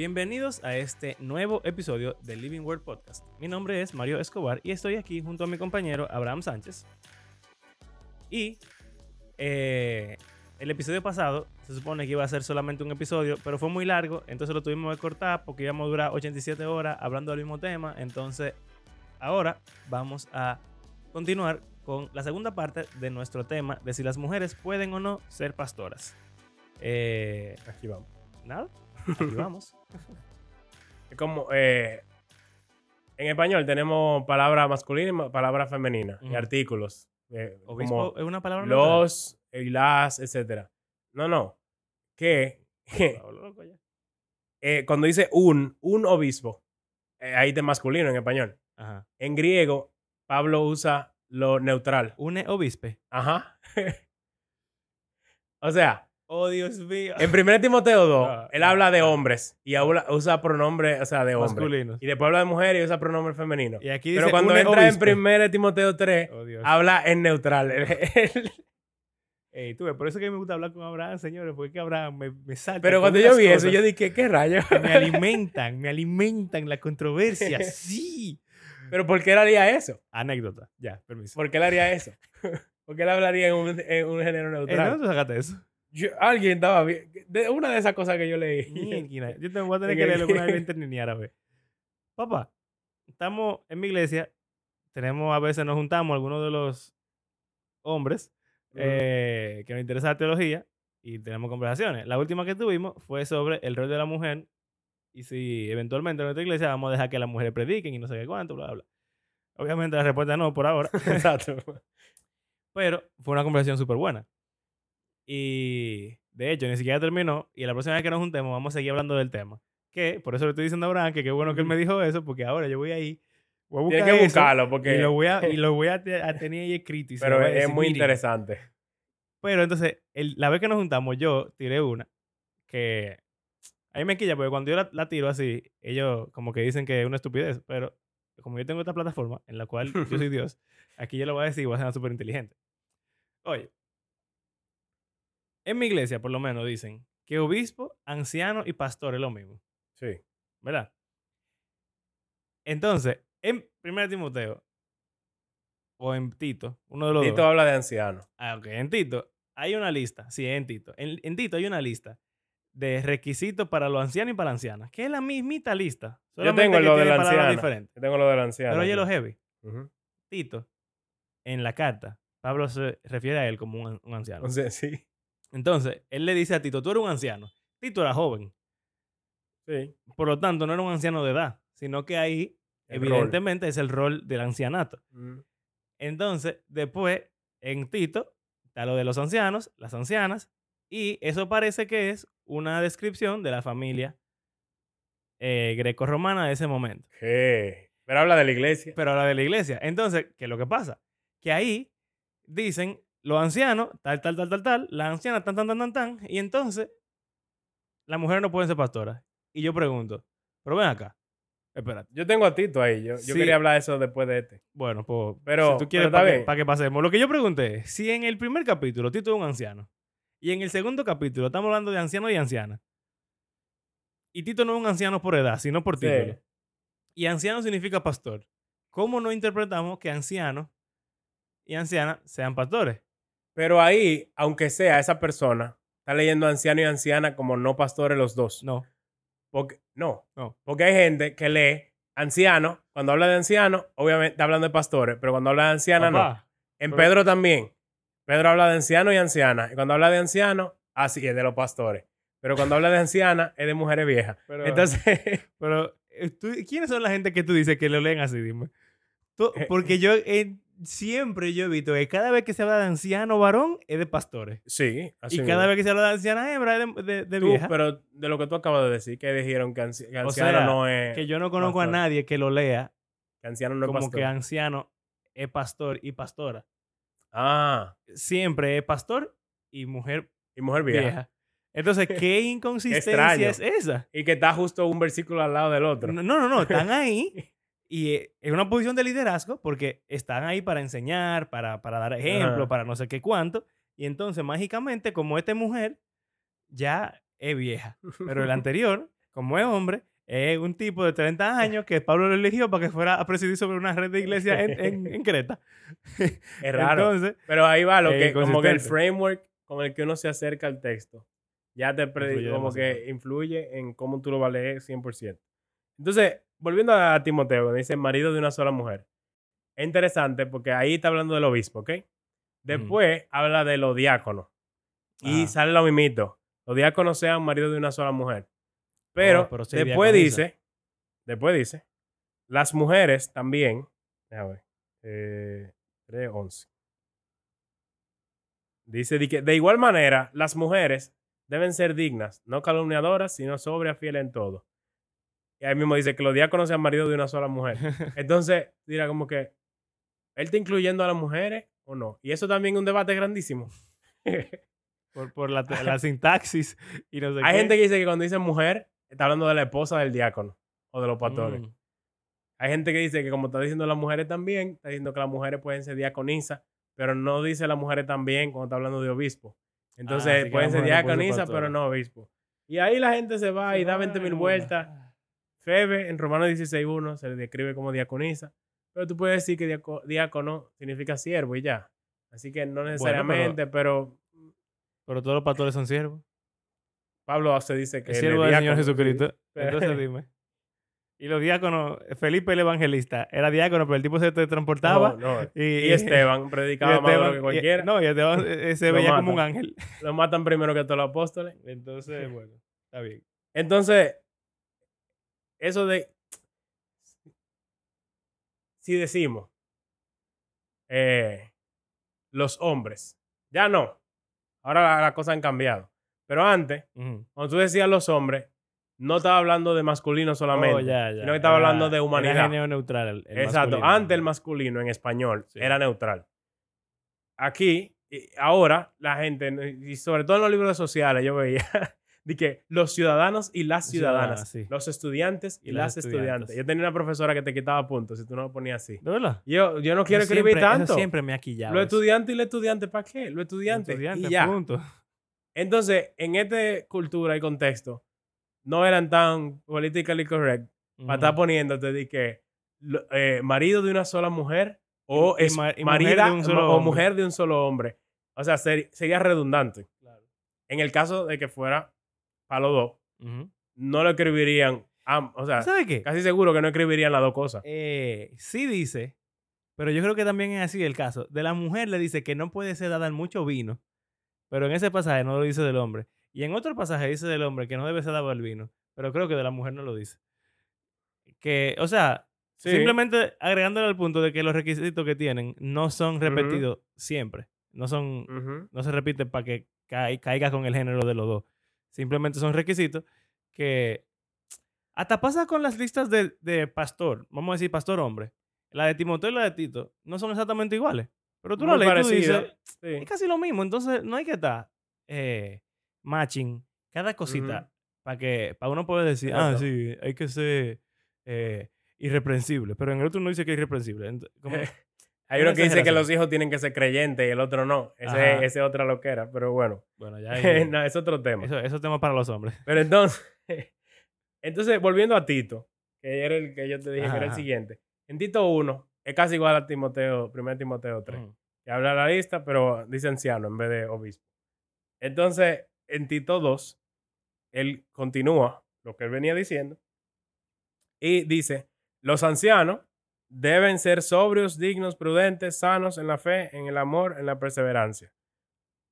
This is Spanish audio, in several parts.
Bienvenidos a este nuevo episodio del Living Word Podcast. Mi nombre es Mario Escobar y estoy aquí junto a mi compañero Abraham Sánchez. Y eh, el episodio pasado se supone que iba a ser solamente un episodio, pero fue muy largo, entonces lo tuvimos que cortar porque íbamos a durar 87 horas hablando del mismo tema. Entonces, ahora vamos a continuar con la segunda parte de nuestro tema de si las mujeres pueden o no ser pastoras. Eh, Aquí vamos. Nada, aquí vamos. Es como, eh, en español tenemos palabra masculina y palabra femenina y artículos. eh, como es una palabra los y las, etcétera. No, no. Que eh, cuando dice un, un obispo, eh, ahí de masculino en español. Ajá. En griego, Pablo usa lo neutral. Une obispe. Ajá. o sea, Oh, Dios mío. en 1 Timoteo 2, Ah, él ah, habla de ah. hombres y habla- usa pronombre, o sea, de hombre. Masculinos. Y después habla de mujer y usa pronombre femenino. Y aquí dice Pero cuando entra en 1 Timoteo 3, Oh, Dios. habla en neutral. Ey, tú ves, por eso es que me gusta hablar con Abraham, señores, porque que Abraham me, me salta. Pero cuando yo vi eso, yo dije, ¿qué rayos? que me alimentan, me alimentan la controversia. Sí. Pero ¿por qué él haría eso? Anécdota. Ya, permiso. ¿Por qué él haría eso? ¿Por qué él hablaría en un, en un género Eh, neutral? ¿Dónde tú sacaste eso? Yo- alguien estaba bien. De una de esas cosas que yo leí. Mierda, Yo te voy a tener En que leer alguna vez en internet ni árabe. Papá, estamos en mi iglesia. Tenemos, a veces nos juntamos algunos de los hombres eh, que nos interesa la teología y tenemos conversaciones. La última que tuvimos fue sobre el rol de la mujer y si eventualmente en nuestra iglesia vamos a dejar que las mujeres prediquen y no sé qué cuánto, bla, bla, bla. Obviamente la respuesta no por ahora, Exacto. pero fue una conversación súper buena. Y de hecho, ni siquiera terminó y la próxima vez que nos juntemos vamos a seguir hablando del tema. Que por eso le estoy diciendo a Abraham que qué bueno que él me dijo eso, porque ahora yo voy ahí, voy a buscar Tienes que eso buscarlo porque... y lo voy a, y lo voy a, te- a tener ahí escrito. y Pero es decir, muy interesante. Pero entonces, el- la vez que nos juntamos, yo tiré una que a mí me quilla, porque cuando yo la, la tiro así, ellos como que dicen que es una estupidez, pero como yo tengo esta plataforma en la cual yo soy Dios, aquí yo lo voy a decir y voy a ser súper inteligente. Oye, en mi iglesia, por lo menos, dicen que obispo, anciano y pastor es lo mismo, Sí. ¿verdad? Entonces, en 1 Timoteo o en Tito, uno de los Tito dos. habla de anciano. Ah, ok. En Tito hay una lista. Sí, en Tito. En, en Tito hay una lista de requisitos para los ancianos y para las ancianas. Que es la mismita lista. Yo tengo que lo de la anciana. Yo tengo lo del anciano. Pero oye lo heavy. Tito, en la carta, Pablo se refiere a él como un, an- un anciano. O sea, sí. Entonces, él le dice a Tito, tú eres un anciano. Tito era joven. Sí. Por lo tanto, no era un anciano de edad, sino que ahí, El rol. evidentemente, es el rol del ancianato. Mm. Entonces, después, en Tito, está lo de los ancianos, las ancianas, y eso parece que es una descripción de la familia eh, greco-romana de ese momento. ¿Qué? Pero habla de la iglesia. Pero ahora de la iglesia. Entonces, ¿qué es lo que pasa? Que ahí dicen los ancianos, tal, tal, tal, tal, tal, las ancianas, tan, tan, tan, tan, tan, y entonces las mujeres no pueden ser pastoras. Y yo pregunto, pero ven acá, espérate. Yo tengo a Tito ahí. Yo, yo quería hablar de eso después de este. Bueno, pues, Pero- si tú quieres, para que, pa' que pasemos. Lo que yo pregunté es, si en el primer capítulo Tito es un anciano, y en el segundo capítulo estamos hablando de anciano y anciana, y Tito no es un anciano por edad, sino por Sí. título, y anciano significa pastor, ¿cómo no interpretamos que anciano y anciana sean pastores? Pero ahí, aunque sea esa persona, está leyendo anciano y anciana como no pastores los dos. No. Porque, no. No. Porque hay gente que lee anciano. Cuando habla de anciano, obviamente está hablando de pastores. Pero cuando habla de anciana, no. En pero- Pedro también. Pedro habla de anciano y anciana. Y cuando habla de anciano, así es de los pastores. Pero cuando habla de anciana, es de mujeres viejas. Pero- Entonces, Pero, eh, tú- ¿quiénes son la gente que tú dices que lo leen así? Dime. Tú- Eh, porque yo eh, siempre yo he visto que cada vez que se habla de anciano varón es de pastores. sí. Así y mismo. cada vez que se habla de anciana hembra es de, de- de Tú, vieja. pero de lo que tú acabas de decir, que dijeron que, anci- que O anciano sea, no es. que yo no conozco a nadie que lo lea que anciano no es como pastor. que anciano es pastor y pastora. Ah, Siempre es pastor y mujer y mujer vieja. vieja. Entonces, ¿qué inconsistencia es esa? Y que está justo un versículo al lado del otro. No, no, no, están ahí y eh, es una posición de liderazgo porque están ahí para enseñar, para, para dar ejemplo, para no sé qué cuánto. Y entonces, mágicamente, como esta mujer ya es vieja, pero el anterior como es hombre, es un tipo de 30 años que Pablo lo eligió para que fuera a presidir sobre una red de iglesias en, en- en Creta. Es raro. Entonces, Pero ahí va lo Eh, que, como que el framework con el que uno se acerca al texto, ya te Influye como demasiado. que influye en cómo tú lo vas a leer 100%. Entonces, volviendo a Timoteo, dice marido de una sola mujer. Es interesante porque ahí está hablando del obispo, ¿ok? Después habla de los diáconos. Y sale lo mismito. Los diáconos sean maridos de una sola mujer. Pero, Oh, pero sí después diaconisa. dice, después dice, las mujeres también, déjame ver, eh, 3.11. Dice que, de igual manera, las mujeres deben ser dignas, no calumniadoras, sino sobrias, fieles en todo. Y ahí mismo dice que los diáconos sean maridos de una sola mujer. Entonces, dirá como que, ¿él está incluyendo a las mujeres o no? Y eso también es un debate grandísimo. por, por la, la sintaxis y no sé Hay qué. gente que dice que cuando dice mujer, está hablando de la esposa del diácono o de los pastores. Mm. Hay gente que dice que como está diciendo las mujeres también, está diciendo que las mujeres pueden ser diaconisas, pero no dice las mujeres también cuando está hablando de obispo. Ah, Entonces que pueden ser diaconisas, pero no obispo. Y ahí la gente se va y da 20 mil vueltas. Febe, en Romanos 16.1, se le describe como diaconisa, pero tú puedes decir que diácono significa siervo y ya. Así que no necesariamente, pero, Pero todos los pastores son siervos. Pablo se dice que El siervo del Señor. Jesucristo. Pero- Entonces dime. Y los diáconos, Felipe el Evangelista era diácono, pero el tipo se transportaba. No, no. Y, Y Esteban y predicaba más duro Esteban- que y- cualquiera. no, y Esteban eh, se veía como un matan. ángel. Lo matan primero que todos los apóstoles. Entonces, bueno, está bien. Entonces, eso de. Si decimos. eh, los hombres. Ya no. Ahora la- las cosas han cambiado. Pero antes, cuando tú decías los hombres, no estaba hablando de masculino solamente. Oh, ya, ya. sino que estaba Era- hablando de era humanidad. género neutral. el- el Exacto. masculino. Antes el masculino en español Sí. era neutral. Aquí, y ahora, la gente, y sobre todo en los libros sociales, yo veía de que los ciudadanos y las ciudadanas, sí. los estudiantes y, Y las, estudiantes. estudiantes. Yo tenía una profesora que te quitaba puntos si tú no lo ponías así. ¿De verdad? Yo, yo no quiero escribir siempre- tanto. siempre me ha quillado. Los eso. estudiantes y los estudiantes, ¿para qué? Los estudiantes. Estudiante, y ya. punto. Entonces, en esta cultura y contexto, no eran tan politically correct para estar poniéndote de que lo- eh, marido de una sola mujer o Y es mujer de un solo o hombre. mujer de un solo hombre. O sea, ser- sería redundante. En el caso de que fuera para los dos, no lo escribirían. am- o sea, ¿Sabes qué? casi seguro que no escribirían las dos cosas. Eh, sí dice, pero yo creo que también es así el caso. De la mujer le dice que no puede ser en mucho vino, pero en ese pasaje no lo dice del hombre. Y en otro pasaje dice del hombre que no debe ser dado el vino, pero creo que de la mujer no lo dice. Que, o sea, Sí. simplemente agregándole al punto de que los requisitos que tienen no son repetidos siempre. No son, no se repiten para que cai- caiga con el género de los dos. Simplemente son requisitos que hasta pasa con las listas de, de pastor, vamos a decir pastor hombre. La de Timoteo y la de Tito no son exactamente iguales. Pero tú Muy la lees y tú parecida, dices, sí. es casi lo mismo. Entonces no hay que estar eh, matching cada cosita para que para uno poder decir, ah, sí, hay que ser eh, irreprensible. Pero en el otro no dice que es irreprensible. Hay uno que dice que los hijos tienen que ser creyentes y el otro no. Ese, ese otra loquera, pero bueno. bueno, ya no, es otro tema. eso, eso es tema para los hombres. Pero entonces, entonces, volviendo a Tito, que era el que yo te dije Ajá, que era el siguiente. En Tito 1 es casi igual a Timoteo, 1 Timoteo 3. Ujú. Que habla la lista, pero dice anciano en vez de obispo. Entonces, en Tito 2, él continúa lo que él venía diciendo y dice, los ancianos deben ser sobrios, dignos, prudentes, sanos en la fe, en el amor, en la perseverancia.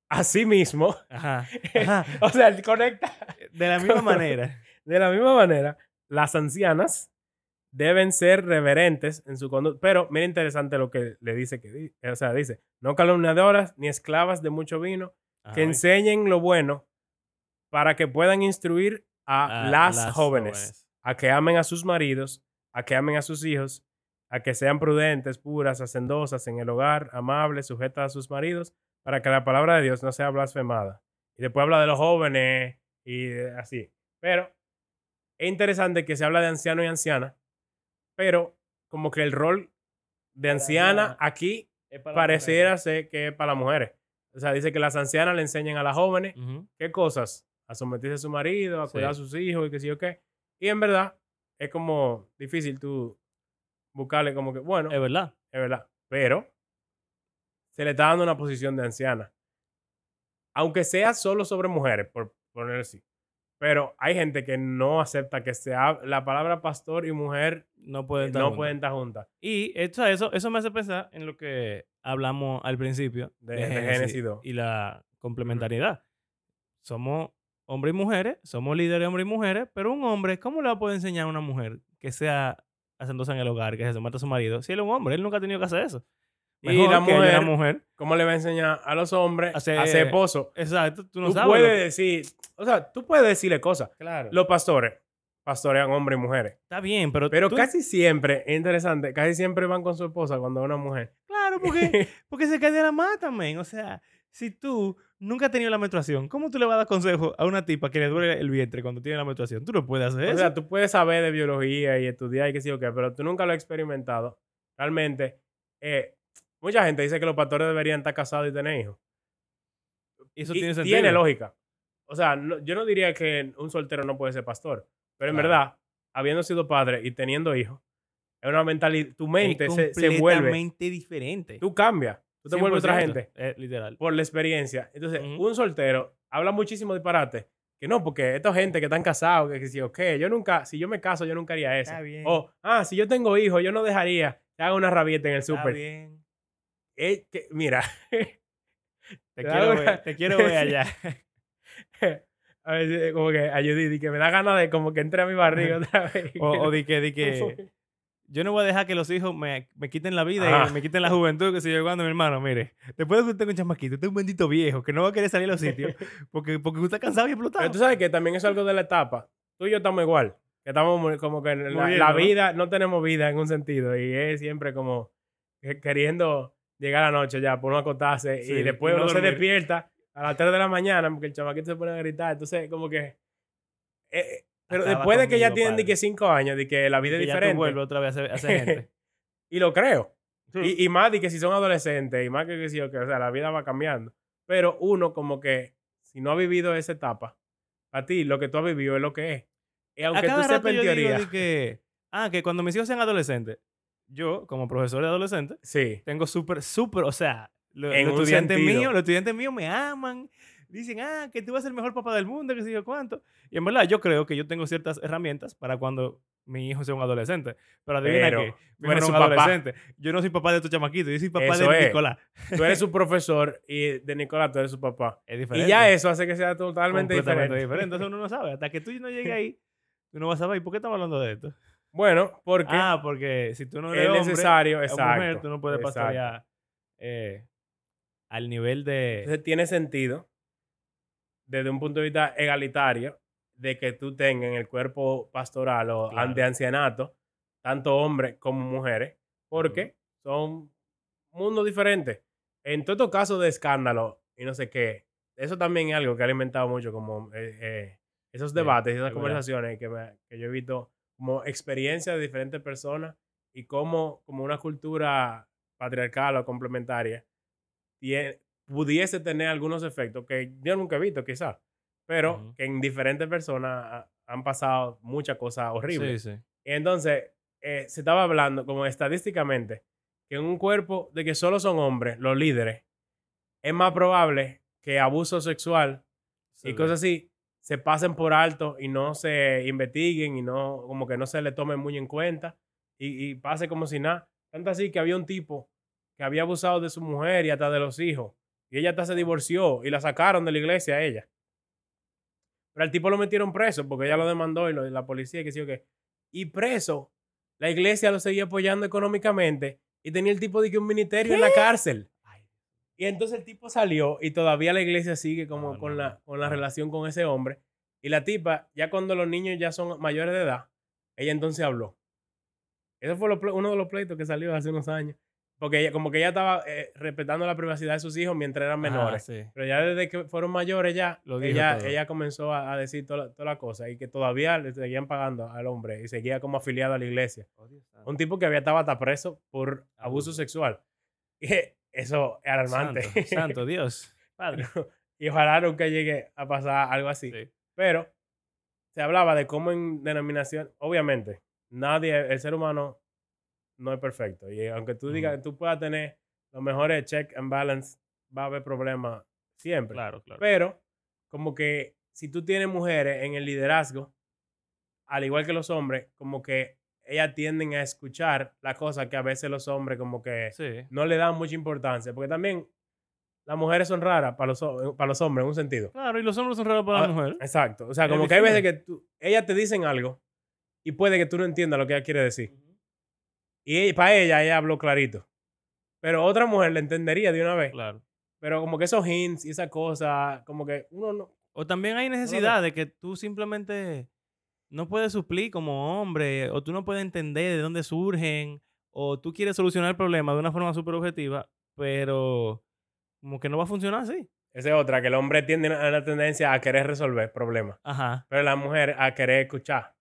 Asimismo, Ajá. Ajá. o sea, conecta De la misma manera. de la misma manera, las ancianas deben ser reverentes en su conducta. Pero mira interesante lo que le dice que o sea, dice, no calumniadoras ni esclavas de mucho vino, que Ajá. enseñen lo bueno para que puedan instruir a, A las, jóvenes, a que amen a sus maridos, a que amen a sus hijos, a que sean prudentes, puras, hacendosas en el hogar, amables, sujetas a sus maridos, para que la palabra de Dios no sea blasfemada. Y después habla de los jóvenes y así. Pero es interesante que se habla de anciano y anciana, pero como que el rol de anciana aquí pareciera ser que es para las mujeres. O sea, dice que las ancianas le enseñan a las jóvenes qué cosas, a someterse a su marido, a Sí. cuidar a sus hijos y qué sé yo qué. Y en verdad, es como difícil tú buscarle como que, bueno, Es verdad. es verdad. Pero se le está dando una posición de anciana. Aunque sea solo sobre mujeres, por poner así. Pero hay gente que no acepta que sea la palabra pastor y mujer No pueden estar no juntos. pueden estar juntas. Y esto, eso, eso me hace pensar en lo que hablamos al principio De- de Génesis 2. y la complementariedad. Somos hombres y mujeres, somos líderes hombres y mujeres, pero un hombre, ¿cómo le va a poder enseñar a una mujer que sea hacendosa en el hogar, que se someta a su marido? Si él es un hombre, él nunca ha tenido que hacer eso. Y Mejor la que la mujer-. ¿Cómo le va a enseñar a los hombres a ser esposo? Exacto, tú no tú sabes. puedes decir, o sea, tú puedes decirle cosas. Claro. Los pastores pastorean hombres y mujeres. Está bien, pero. Pero tú- casi siempre, es interesante, casi siempre van con su esposa cuando es una mujer. Claro, porque, porque se cae de la mata, men. O sea, si tú nunca has tenido la menstruación, ¿cómo tú le vas a dar consejo a una tipa que le duele el vientre cuando tiene la menstruación? Tú no puedes hacer O eso. sea, tú puedes saber de biología y estudiar y qué sé yo qué, pero tú nunca lo has experimentado. Realmente, eh, mucha gente dice que los pastores deberían estar casados y tener hijos. Y eso Y tiene sentido. tiene lógica. O sea, no- yo no diría que un soltero no puede ser pastor, pero en Claro. verdad, habiendo sido padre y teniendo hijos, es una mentalidad, tu Es mente se, se vuelve, completamente diferente. tú cambias, tú te vuelves otra 100%. gente Eh, literal. por la experiencia. Entonces, un soltero habla muchísimo disparate. Que no, porque esta gente que están casados, que, que si, ok, yo nunca, si yo me caso, yo nunca haría eso. Está bien. O, ah, si yo tengo hijos, yo no dejaría que haga una rabieta en el Está súper. bien. Eh, que- mira, Te Te quiero, ver, te quiero ver allá. a veces como que a Judith, y que me da ganas de como que entre a mi barriga otra vez. o, o di que, di que yo no voy a dejar que los hijos me, me quiten la vida Ajá. y me quiten la juventud que si yo cuando mi hermano, mire, después de que usted tenga un chamaquito, usted es un bendito viejo que no va a querer salir a los sitios porque, porque usted está cansado y explotado. Pero tú sabes que también es algo de la etapa. Tú y yo estamos igual. Que estamos muy- como que en la, la ¿no? vida, no tenemos vida en un sentido. Y es siempre como que- queriendo llegar a la noche ya, por no acostarse. Sí, y después no uno se despierta a las 3 de la mañana porque el chamaquito se pone a gritar. Entonces, como que. eh, pero después de que ya tienen de que 5 años, de que la vida es que ya diferente. vuelves otra vez a ser, a ser gente. y lo creo. Sí. Y, y más de que si son adolescentes, y más que, que si o que, o sea, la vida va cambiando. Pero uno, como que, si no ha vivido esa etapa, a ti lo que tú has vivido es lo que es. Y A aunque cada tú sepas en teoría. que, ah, que cuando mis hijos sean adolescentes, yo, como profesor de adolescentes, Sí. tengo súper, súper, o sea, lo- los un estudiantes míos, los estudiantes míos me aman, dicen, ah, que tú vas a ser el mejor papá del mundo, que sé yo cuánto. Y en verdad, yo creo que yo tengo ciertas herramientas para cuando mi hijo sea un adolescente. Pero adivina Pero tú mi hijo es un papá. adolescente. Yo no soy papá de tu chamaquito, yo soy papá Eso de es. Nicolás. Tú eres su profesor y de Nicolás tú eres su papá. Es Y diferente. ya eso hace que sea totalmente diferente. diferente. Entonces uno no sabe. Hasta que tú no llegues ahí, tú no vas a saber. ¿Y por qué estamos hablando de esto? Bueno, porque Ah, porque si tú no eres es hombre, necesario, exacto. mujer, tú no puedes exacto. pastorear eh, al nivel de... Entonces tiene sentido, desde un punto de vista egalitario, de que tú tengas en el cuerpo pastoral o Claro. de ancianato, tanto hombres como mujeres, porque son mundos diferentes. En todos estos casos de escándalo y no sé qué, eso también es algo que ha alimentado mucho como eh, eh, esos Sí, debates y es esas conversaciones que, me- que yo he visto como experiencias de diferentes personas y cómo como una cultura patriarcal o complementaria tie- pudiese tener algunos efectos que yo nunca he visto quizás, pero que en diferentes personas ha- han pasado muchas cosas horribles. Sí, entonces eh, se estaba hablando como estadísticamente que en un cuerpo de que solo son hombres, los líderes, es más probable que abuso sexual y cosas así se pasen por alto y no se investiguen y no como que no se le tomen muy en cuenta y, y pase como si nada. Tanto así que había un tipo que había abusado de su mujer y hasta de los hijos y ella hasta se divorció y la sacaron de la iglesia a ella. Pero al tipo lo metieron preso porque ella lo demandó y, lo- y la policía que sí o qué. Y preso, la iglesia lo seguía apoyando económicamente y tenía el tipo de que un ministerio en la cárcel. Y entonces el tipo salió y todavía la iglesia sigue como No, con, no, la, no, con la relación con ese hombre. Y la tipa, ya cuando los niños ya son mayores de edad, ella entonces habló. Ese fue lo uno de los pleitos que salió hace unos años. Porque ella, como que ella estaba eh, respetando la privacidad de sus hijos mientras eran menores. sí. Pero ya desde que fueron mayores, ya Lo ella, todo. ella comenzó a, a decir toda la, toda la cosa y que todavía le seguían pagando al hombre y seguía como afiliado a la iglesia. Oh, Un tipo que había estado hasta preso por abuso Abuso. sexual. Y eso es alarmante. Santo, santo Dios. Padre. y ojalá nunca llegue a pasar algo así. Sí. Pero se hablaba de cómo en denominación, obviamente, nadie, el ser humano no es perfecto. Y aunque tú digas, Ujú. tú puedas tener los mejores check and balance, va a haber problemas siempre. Claro, claro. Pero, como que si tú tienes mujeres en el liderazgo, al igual que los hombres, como que ellas tienden a escuchar las cosas que a veces los hombres como que Sí. no le dan mucha importancia. Porque también las mujeres son raras para los, para los hombres en un sentido. Claro, y los hombres son raros para Ah, la mujer. Exacto. O sea, Es como que hay veces que tú, ellas te dicen algo y puede que tú no entiendas lo que ella quiere decir. Y para ella, ella habló clarito. Pero otra mujer le entendería de una vez. Claro. Pero como que esos hints y esas cosas, como que uno no. O también hay necesidad de que tú simplemente no puedes suplir como hombre, o tú no puedes entender de dónde surgen, o tú quieres solucionar el problema de una forma súper objetiva, pero como que no va a funcionar así. Esa es otra, que el hombre tiende a la tendencia a querer resolver problemas. Ajá. Pero la mujer a querer escuchar.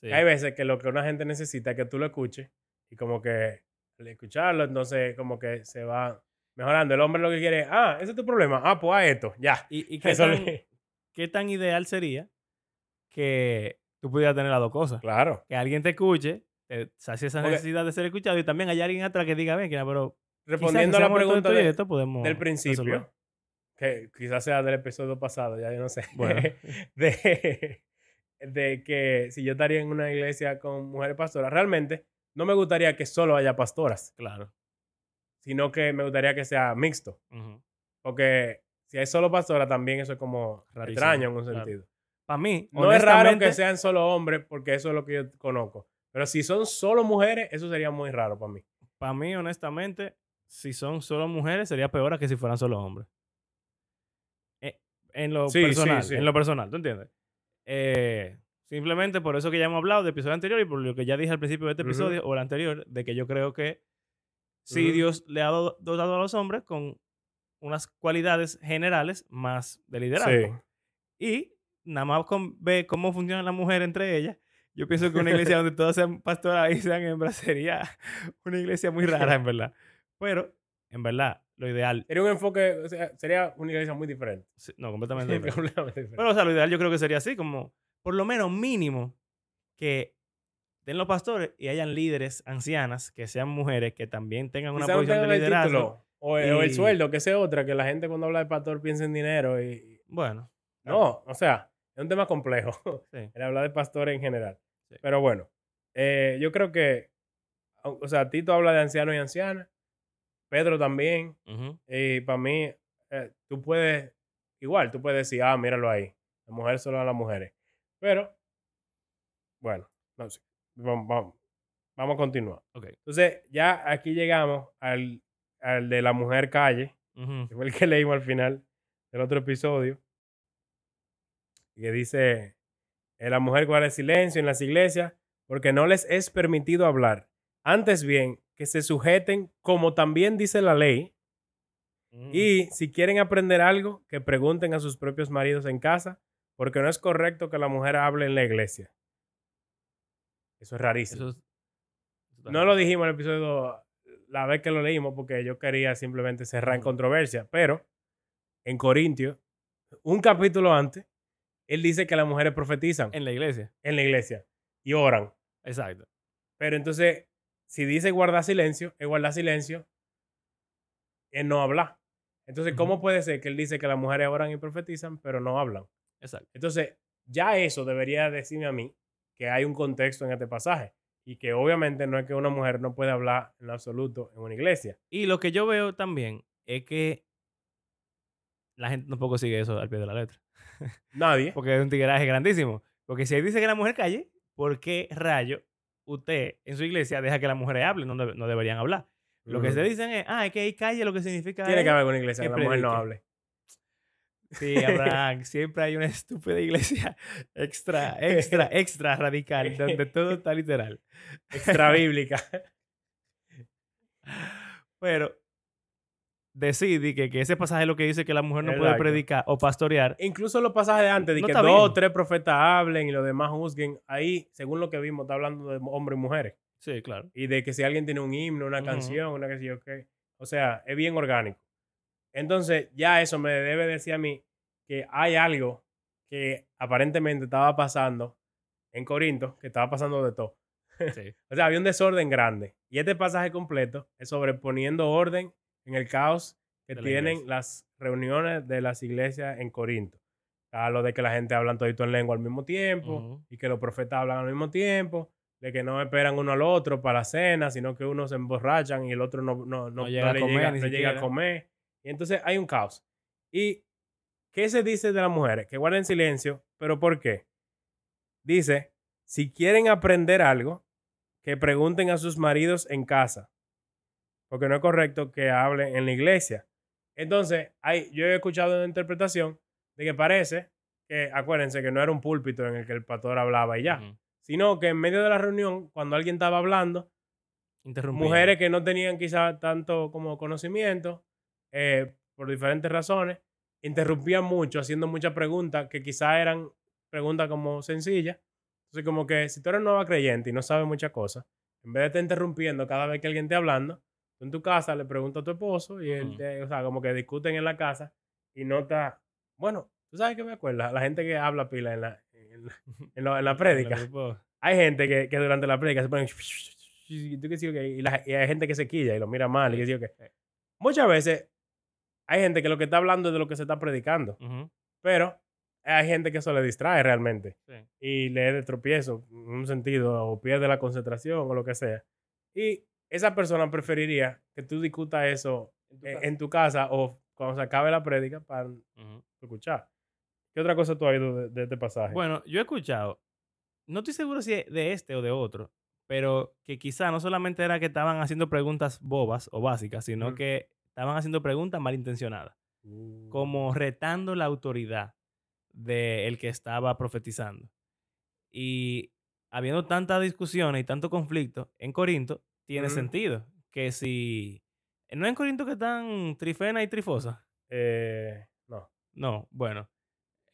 sí. Hay veces que lo que una gente necesita es que tú lo escuches y como que al escucharlo, entonces como que se va mejorando. El hombre lo que quiere es, ah, ese es tu problema. Ah, pues haz esto, ya. ¿Y, y qué, Eso tan, le- qué tan ideal sería que tú pudieras tener las dos cosas? Claro. Que alguien te escuche, te sacie esa Porque- necesidad de ser escuchado, y también hay alguien atrás que diga, ven, pero Respondiendo a la pregunta de- esto, podemos del resolver". principio, que quizás sea del episodio pasado, ya yo no sé, Bueno. de, de que si yo estaría en una iglesia con mujeres pastoras, realmente no me gustaría que solo haya pastoras, Claro. sino que me gustaría que sea mixto, porque si hay solo pastoras también eso es como Rarísimo, extraño en un claro. sentido. Para mí, No es raro que sean solo hombres, porque eso es lo que yo conozco. Pero si son solo mujeres, eso sería muy raro para mí. Para mí, honestamente, si son solo mujeres, sería peor a que si fueran solo hombres. Eh, en lo Sí, sí, personal, sí. en lo personal, ¿tú entiendes? Eh, simplemente por eso que ya hemos hablado del episodio anterior y por lo que ya dije al principio de este episodio o el anterior, de que yo creo que sí Ujú. Dios le ha do- dotado a los hombres con unas cualidades generales más de liderazgo. Sí. Y nada más con ver cómo funciona la mujer entre ellas, yo pienso que una iglesia donde todas sean pastoras y sean hembras sería una iglesia muy rara, en verdad. Pero, en verdad, lo ideal, Sería un enfoque, o sea, sería una iglesia muy diferente. sí, no, completamente diferente. Completamente diferente. Pero, o sea, lo ideal yo creo que sería así, como, por lo menos mínimo, que den los pastores y hayan líderes ancianas, que sean mujeres, que también tengan una posición de liderazgo. título, o, el- o el y- sueldo, que sea otra, que la gente cuando habla de pastor piensa en dinero. y Bueno, No, o sea, es un tema complejo. sí. el hablar de pastores en general. Sí. Pero bueno, eh, yo creo que, o sea, Tito habla de ancianos y ancianas, Pedro también, y para mí, eh, tú puedes, igual, tú puedes decir, ah, míralo ahí, la mujer solo a las mujeres. Pero, bueno, no sé, vamos, vamos, vamos a continuar. Ok. Entonces, ya aquí llegamos al, al de la mujer calle, Ujú. que fue el que leímos al final del otro episodio, que dice, eh, la mujer guarda silencio en las iglesias porque no les es permitido hablar. Antes bien, que se sujeten como también dice la ley, Ujú. y si quieren aprender algo, que pregunten a sus propios maridos en casa, porque no es correcto que la mujer hable en la iglesia. Eso es rarísimo. Eso es- No lo dijimos en el episodio la vez que lo leímos porque yo quería simplemente cerrar en controversia, pero en Corintios, un capítulo antes, él dice que las mujeres profetizan en, En la iglesia. la iglesia y oran. Exacto. Pero entonces, si dice guardar silencio, es guardar silencio, es no hablar. Entonces, ¿cómo puede ser que él dice que las mujeres oran y profetizan, pero no hablan? Exacto. Entonces, ya eso debería decirme a mí que hay un contexto en este pasaje y que obviamente no es que una mujer no puede hablar en absoluto en una iglesia. Y lo que yo veo también es que la gente tampoco sigue eso al pie de la letra. Nadie. Porque es un tigueraje grandísimo. Porque si ahí dice que la mujer calle, ¿por qué rayo usted en su iglesia deja que las mujeres hablen? No, no deberían hablar. Lo que se dicen es, ah, es que ahí calle lo que significa Tiene que haber una iglesia que que la mujer no hable. Sí, Abraham, siempre hay una estúpida iglesia extra, extra, extra radical, donde todo está literal. Extra bíblica. Pero decidí que, que ese pasaje es lo que dice que la mujer no puede predicar o pastorear. Incluso los pasajes de antes, de No que dos o tres profetas hablen y los demás juzguen, ahí, según lo que vimos, está hablando de hombres y mujeres. Sí, claro. Y de que si alguien tiene un himno, una canción, una que sé yo qué. O sea, es bien orgánico. Entonces, ya eso me debe decir a mí que hay algo que aparentemente estaba pasando en Corinto que estaba pasando de todo. Sí. O sea, había un desorden grande. Y este pasaje completo es sobreponiendo orden en el caos que la tienen iglesia. las reuniones de las iglesias en Corinto. A lo de que la gente habla todito en lengua al mismo tiempo y que los profetas hablan al mismo tiempo, de que no esperan uno al otro para la cena, sino que uno se emborrachan y el otro no, no, no, No llega a le comer llega, ni no llega a comer. Y entonces hay un caos. ¿Y qué se dice de las mujeres? Que guarden silencio, pero ¿por qué? Dice, si quieren aprender algo, que pregunten a sus maridos en casa, porque no es correcto que hablen en la iglesia. Entonces, hay, yo he escuchado una interpretación de que parece que, acuérdense que no era un púlpito en el que el pastor hablaba y ya, sino que en medio de la reunión, cuando alguien estaba hablando, mujeres que no tenían quizá tanto como conocimiento, eh, por diferentes razones, interrumpían mucho, haciendo muchas preguntas que quizá eran preguntas como sencillas. Entonces, como que si tú eres nueva creyente y no sabes muchas cosas, en vez de estar interrumpiendo cada vez que alguien esté hablando, tú en tu casa le preguntas a tu esposo y él, te- o sea, como que discuten en la casa y no está, bueno, tú sabes que me acuerda, la gente que habla pila en la, en la, en la- en la En prédica hay gente que, que durante la prédica se ponen y, la- hay gente que se quilla y lo mira mal y qué sé yo qué. Muchas veces hay gente que lo que está hablando es de lo que se está predicando, pero hay gente que eso le distrae realmente Sí. y le de tropiezo en un sentido o pierde la concentración o lo que sea. Y esa persona preferiría que tú discutas eso en, en tu casa o cuando se acabe la prédica para escuchar. ¿Qué otra cosa tú has oído de, de este pasaje? Bueno, yo he escuchado, no estoy seguro si de este o de otro, pero que quizá no solamente era que estaban haciendo preguntas bobas o básicas, sino Ujú. que estaban haciendo preguntas malintencionadas, Uh, como retando la autoridad del que estaba profetizando. Y habiendo tantas discusiones y tanto conflicto en Corinto, tiene sentido que si... ¿No es en Corinto que están Trifena y Trifosa? eh, no, No, bueno.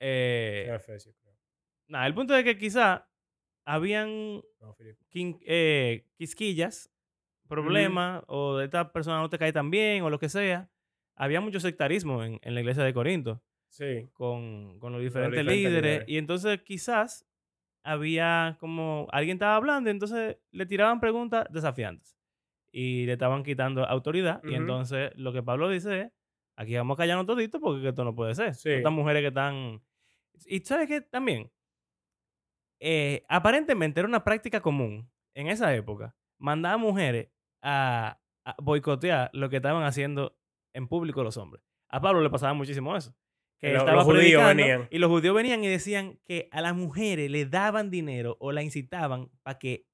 Eh, creo. el punto es que quizá habían No, Filipo. quin- eh, quisquillas, problemas, o de esta persona no te cae tan bien, o lo que sea. Había mucho sectarismo en, en la iglesia de Corinto Sí. con, con los diferentes, diferentes líderes. líderes. Y entonces quizás había como alguien estaba hablando, y entonces le tiraban preguntas desafiantes y le estaban quitando autoridad. Y entonces lo que Pablo dice es: aquí vamos a callarnos todito porque esto no puede ser. Sí. Estas mujeres que están. Y sabes que también, eh, aparentemente era una práctica común en esa época mandar a mujeres a, a boicotear lo que estaban haciendo en público los hombres. A Pablo le pasaba muchísimo eso. Que los judíos venían. y los judíos venían y decían que a las mujeres le daban dinero o la incitaban para que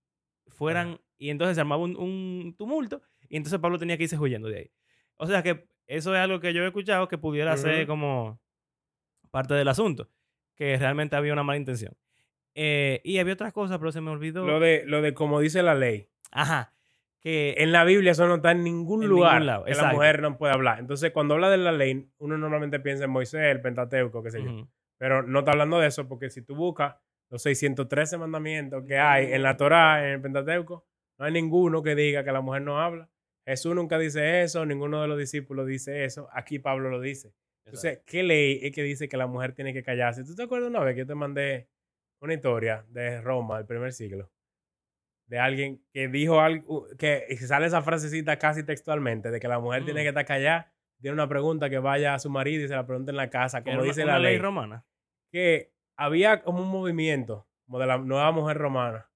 fueran y entonces se armaba un, un tumulto y entonces Pablo tenía que irse huyendo de ahí. O sea que eso es algo que yo he escuchado que pudiera ser como parte del asunto, que realmente había una mala intención. Eh, y había otras cosas, pero se me olvidó. Lo de, lo de como dice la ley. Ajá. Que En la Biblia eso no está en ningún En lugar ningún lado, que la mujer no puede hablar. Entonces, cuando habla de la ley, uno normalmente piensa en Moisés, el Pentateuco, qué sé yo. Pero no está hablando de eso porque si tú buscas los 613 mandamientos que hay en la Torá, en el Pentateuco, no hay ninguno que diga que la mujer no habla. Jesús nunca dice eso, ninguno de los discípulos dice eso. Aquí Pablo lo dice. Entonces, ¿qué ley es que dice que la mujer tiene que callarse? ¿Tú te acuerdas una vez que yo te mandé una historia de Roma, del primer siglo? De alguien que dijo algo, que sale esa frasecita casi textualmente, de que la mujer tiene Mm. que estar callada, tiene una pregunta que vaya a su marido y se la pregunta en la casa, como dice una la ley. romana. Que había como un movimiento, como de la nueva mujer romana,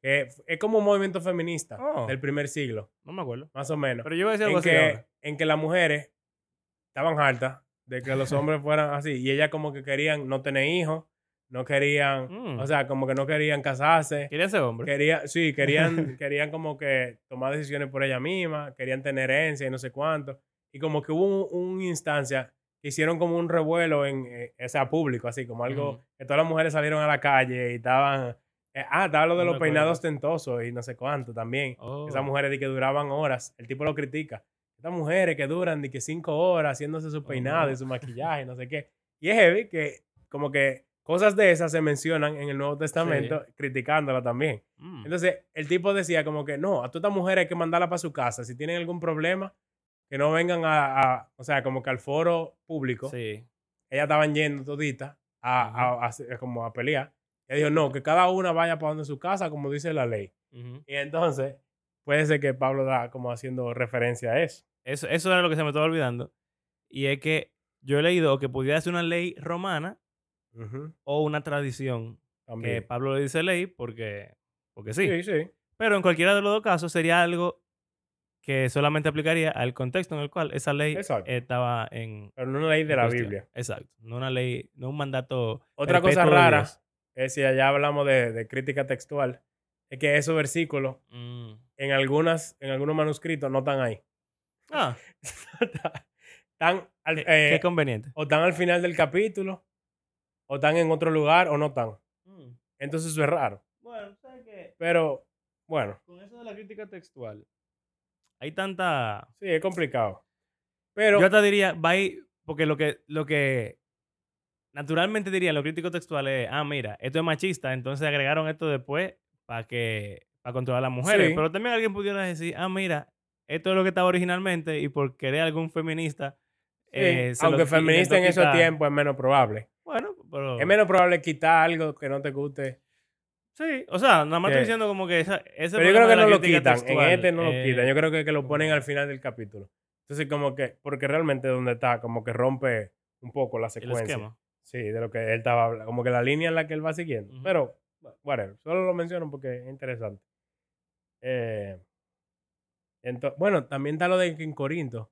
que es como un movimiento feminista Oh. del primer siglo, No me acuerdo. más o menos Pero yo voy a decir algo en así que, ahora. en que las mujeres estaban hartas de que los hombres fueran así. Y ellas como que querían no tener hijos, no querían, Mm. o sea, como que no querían casarse. Quería ser hombre. Querían, sí, querían, querían como que tomar decisiones por ella misma, querían tener herencia y no sé cuánto. Y como que hubo un- una instancia que hicieron como un revuelo en, eh, o sea, público, así como algo, Ujú. que todas las mujeres salieron a la calle y estaban, eh, ah, estaba lo de No los peinados acuerdo. tentosos y no sé cuánto también. Oh. Esas mujeres de que duraban horas. El tipo lo critica. Estas mujeres que duran de que cinco horas haciéndose su Oh, peinado no. y su maquillaje, no sé qué. Y es heavy que como que cosas de esas se mencionan en el Nuevo Testamento criticándola también. Mm. Entonces el tipo decía como que no, a todas estas mujeres hay que mandarla para su casa. Si tienen algún problema, que no vengan a, a- o sea, como que al foro público. Sí. Ellas estaban yendo toditas a, a- como a pelear. Y dijo, no, que cada una vaya para donde su casa, como dice la ley. Y entonces, puede ser que Pablo da como haciendo referencia a eso. Eso, eso era lo que se me estaba olvidando. Y es que yo he leído que pudiera ser una ley romana O una tradición. Que. Pablo le dice ley porque, porque sí. sí, sí. Pero en cualquiera de los dos casos sería algo que solamente aplicaría al contexto en el cual esa ley Exacto. estaba en. Pero no una ley de la cuestión. Biblia. Exacto. No una ley, no un mandato. Otra cosa rara es si allá hablamos de, de crítica textual, es que esos versículos Mm. en algunas, en algunos manuscritos no están ahí. Ah, están al, qué, eh, qué conveniente. o están al final del capítulo, o están en otro lugar, o no están. Mm. Entonces eso es raro. Bueno, ¿sabes qué? Pero, bueno, Con eso de la crítica textual, hay tanta. sí, es complicado. Pero, Yo te diría, va porque lo que, lo que naturalmente dirían los críticos textuales es, ah, mira, esto es machista, entonces agregaron esto después para que para controlar a las mujeres. Sí. Pero también alguien pudiera decir, ah, mira, esto es lo que estaba originalmente y por querer algún feminista. sí, eh, aunque feminista en esos tiempos es menos probable. Bueno, pero. Es menos probable quitar algo que no te guste. Sí, o sea, nada más estoy diciendo como que esa, ese Pero yo creo que no lo quitan. textual, en este no lo eh, quitan. Yo creo que, que lo ponen al final del capítulo. Entonces, como que, porque realmente donde está, como que rompe un poco la el secuencia. esquema. Sí, de lo que él estaba hablando. Como que la línea en la que él va siguiendo. Pero, whatever. Solo lo menciono porque es interesante. Eh, ento- bueno, también está lo de que en Corinto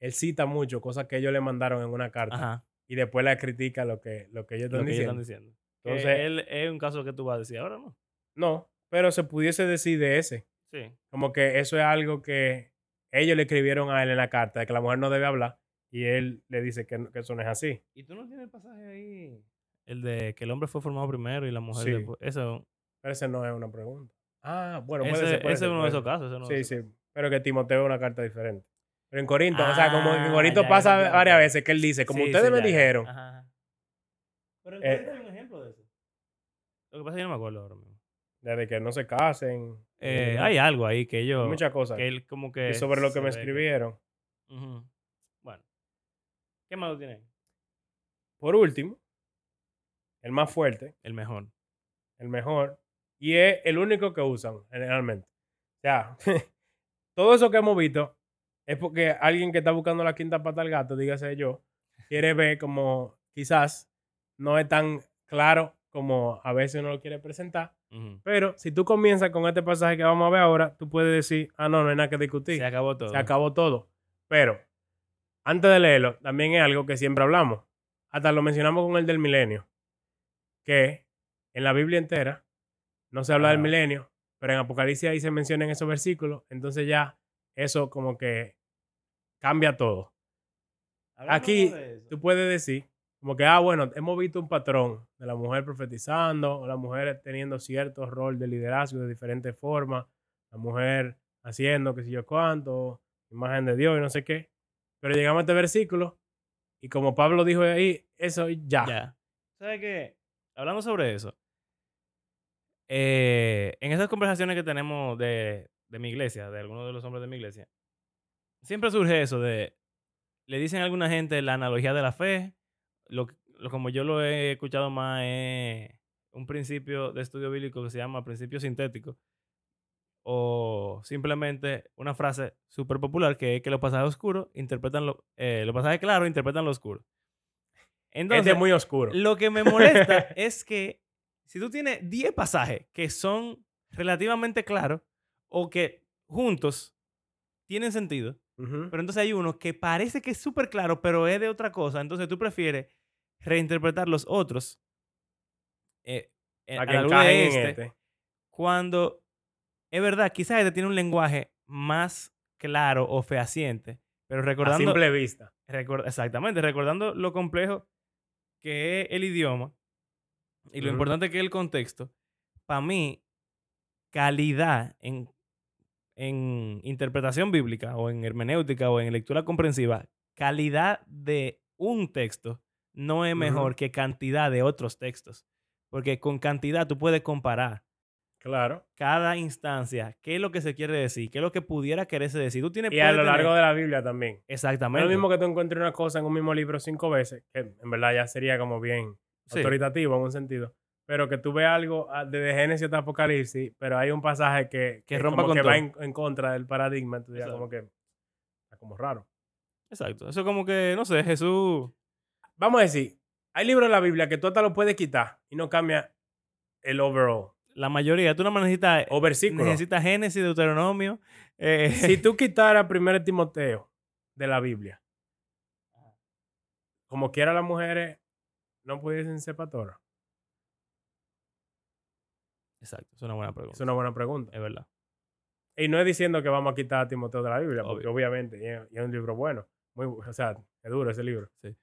él cita mucho cosas que ellos le mandaron en una carta Ajá. Y después la critica lo que, lo que ellos Lo están ellos diciendo. están diciendo. Que Entonces- él es un caso que tú vas a decir ahora, ¿no? No, pero se pudiese decir de ese. Sí. Como que eso es algo que ellos le escribieron a él en la carta, de que la mujer no debe hablar, y él le dice que, que eso no es así. ¿Y tú no tienes el pasaje ahí? El de que el hombre fue formado primero y la mujer Sí. después. Eso, Pero ese no es una pregunta. Ah, bueno, puede ese, ser. puede ese ser, es uno de esos casos. ese Sí, sí. Pero que Timoteo es una carta diferente. Pero en Corinto, o sea, como en Ah, Corinto ya, pasa ya, ya, varias ya. veces que él dice, como Sí, ustedes sí, me ya, dijeron, Ajá, ajá. Pero en Eh, Corinto hay un ejemplo de eso. Lo que pasa es que yo no me acuerdo ahora mismo. desde que no se casen. Eh, eh, hay algo ahí que yo. muchas cosas. Que él como que. y sobre lo que me escribieron. Bueno. ¿Qué malo tiene ahí? Por último, el más fuerte, El mejor. el mejor, y es el único que usan generalmente. O sea, todo eso que hemos visto es porque alguien que está buscando la quinta pata al gato, dígase yo, quiere ver como quizás no es tan claro como a veces uno lo quiere presentar. Pero si tú comienzas con este pasaje que vamos a ver ahora, tú puedes decir, ah, no, no hay nada que discutir. Se acabó todo. Se acabó todo. Pero, antes de leerlo, también es algo que siempre hablamos. Hasta lo mencionamos con el del milenio. Que en la Biblia entera no se habla del milenio, pero en Apocalipsis ahí se mencionan esos versículos. Entonces ya eso como que cambia todo. Hablando Aquí. Tú puedes decir como que, ah, bueno, hemos visto un patrón de la mujer profetizando, o la mujer teniendo cierto rol de liderazgo de diferentes formas, la mujer haciendo que sé yo cuánto, imagen de Dios y no sé qué. Pero llegamos a este versículo y como Pablo dijo ahí, eso ya. Ya. ¿Sabes qué? Hablando sobre eso, eh, en esas conversaciones que tenemos de, de mi iglesia, de algunos de los hombres de mi iglesia, siempre surge eso de, le dicen a alguna gente la analogía de la fe, lo, lo- como yo lo he escuchado más es un principio de estudio bíblico que se llama principio sintético, o simplemente una frase súper popular que es que los pasajes oscuros interpretan lo, eh, los pasajes claros interpretan lo oscuro. Entonces, este es muy oscuro. lo que me molesta es que si tú tienes 10 pasajes que son relativamente claros o que juntos tienen sentido, pero entonces hay uno que parece que es súper claro, pero es de otra cosa, entonces tú prefieres reinterpretar los otros eh, eh, a que la luz de encajen en este, este. cuando es verdad, quizás este tiene un lenguaje más claro o fehaciente, pero A recordando... simple vista. Record- exactamente, recordando lo complejo que es el idioma y lo importante que es el contexto, para mí, calidad en, en interpretación bíblica o en hermenéutica o en lectura comprensiva, calidad de un texto no es mejor que cantidad de otros textos. Porque con cantidad tú puedes comparar Claro. cada instancia, qué es lo que se quiere decir, qué es lo que pudiera quererse decir. Tú tienes Y a lo tener- largo de la Biblia también. No Exactamente. es lo mismo que tú encuentres una cosa en un mismo libro cinco veces, que en verdad ya sería como bien Sí. autoritativo en un sentido. Pero que tú veas algo ah, desde Génesis hasta Apocalipsis, pero hay un pasaje que, Que rompa como con que todo. va en, en contra del paradigma, tú dirás Exacto. como que está como raro. Exacto. Eso como que, no sé, Jesús. Vamos a decir, hay libros de la Biblia que tú hasta lo puedes quitar y no cambia el overall. La mayoría, tú no necesitas. O versículo. Necesitas Génesis, Deuteronomio. eh, si tú quitaras 1 Timoteo de la Biblia, como quiera las mujeres no pudiesen ser pastoras. Exacto, es una buena pregunta. Es una buena pregunta. Es verdad. Y no es diciendo que vamos a quitar a Timoteo de la Biblia, porque obviamente y es, un libro bueno. Muy, o sea, es duro ese libro. Sí.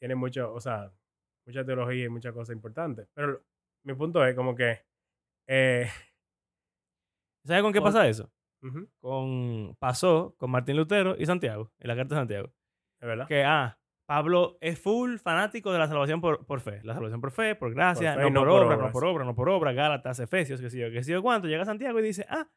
Tiene mucho, o sea, mucha teología y muchas cosas importantes. Pero mi punto es como que... eh, ¿Sabes con qué pasa eso? Con, pasó con Martín Lutero y Santiago, en la carta de Santiago. es verdad. Que, ah, Pablo es full fanático de la salvación por, por fe. La salvación por fe, por gracia, Por fe y no, no por, obra, no por obra, no por obra, Gálatas, Efesios, que sé yo, que sé yo cuánto. Llega a Santiago y dice, ah,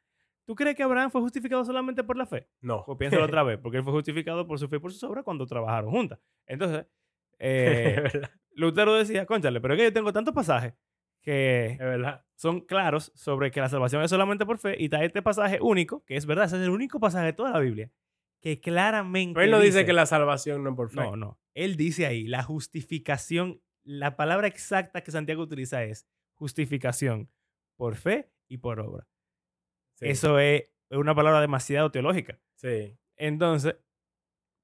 ¿tú crees que Abraham fue justificado solamente por la fe? No. Pues piénsalo otra vez, porque él fue justificado por su fe y por sus obras cuando trabajaron juntas. Entonces, es eh. Lutero decía, conchale, pero es que yo tengo tantos pasajes que verdad. son claros sobre que la salvación es solamente por fe y está este pasaje único, que es verdad, ese es el único pasaje de toda la Biblia, que claramente Pero él no dice que la salvación no es por fe. No, no. Él dice ahí, la justificación, la palabra exacta que Santiago utiliza es justificación por fe y por obra. Sí, Eso es una palabra demasiado teológica. Sí. Entonces,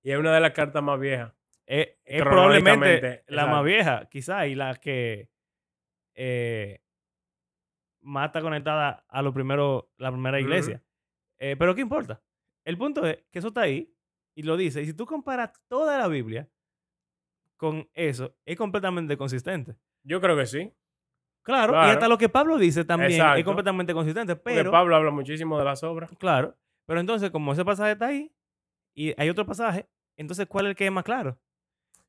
Y es una de las cartas más viejas. es, es probablemente la más vieja, quizá, y la que eh, más está conectada a lo primero, la primera iglesia. Eh, pero ¿qué importa? El punto es que eso está ahí y lo dice. Y si tú comparas toda la Biblia con eso, es completamente consistente. Yo creo que sí. Claro, y hasta lo que Pablo dice también es completamente consistente. Porque Pero, Pablo habla muchísimo de las obras. claro, pero entonces, como ese pasaje está ahí y hay otro pasaje, entonces, ¿cuál es el que es más claro?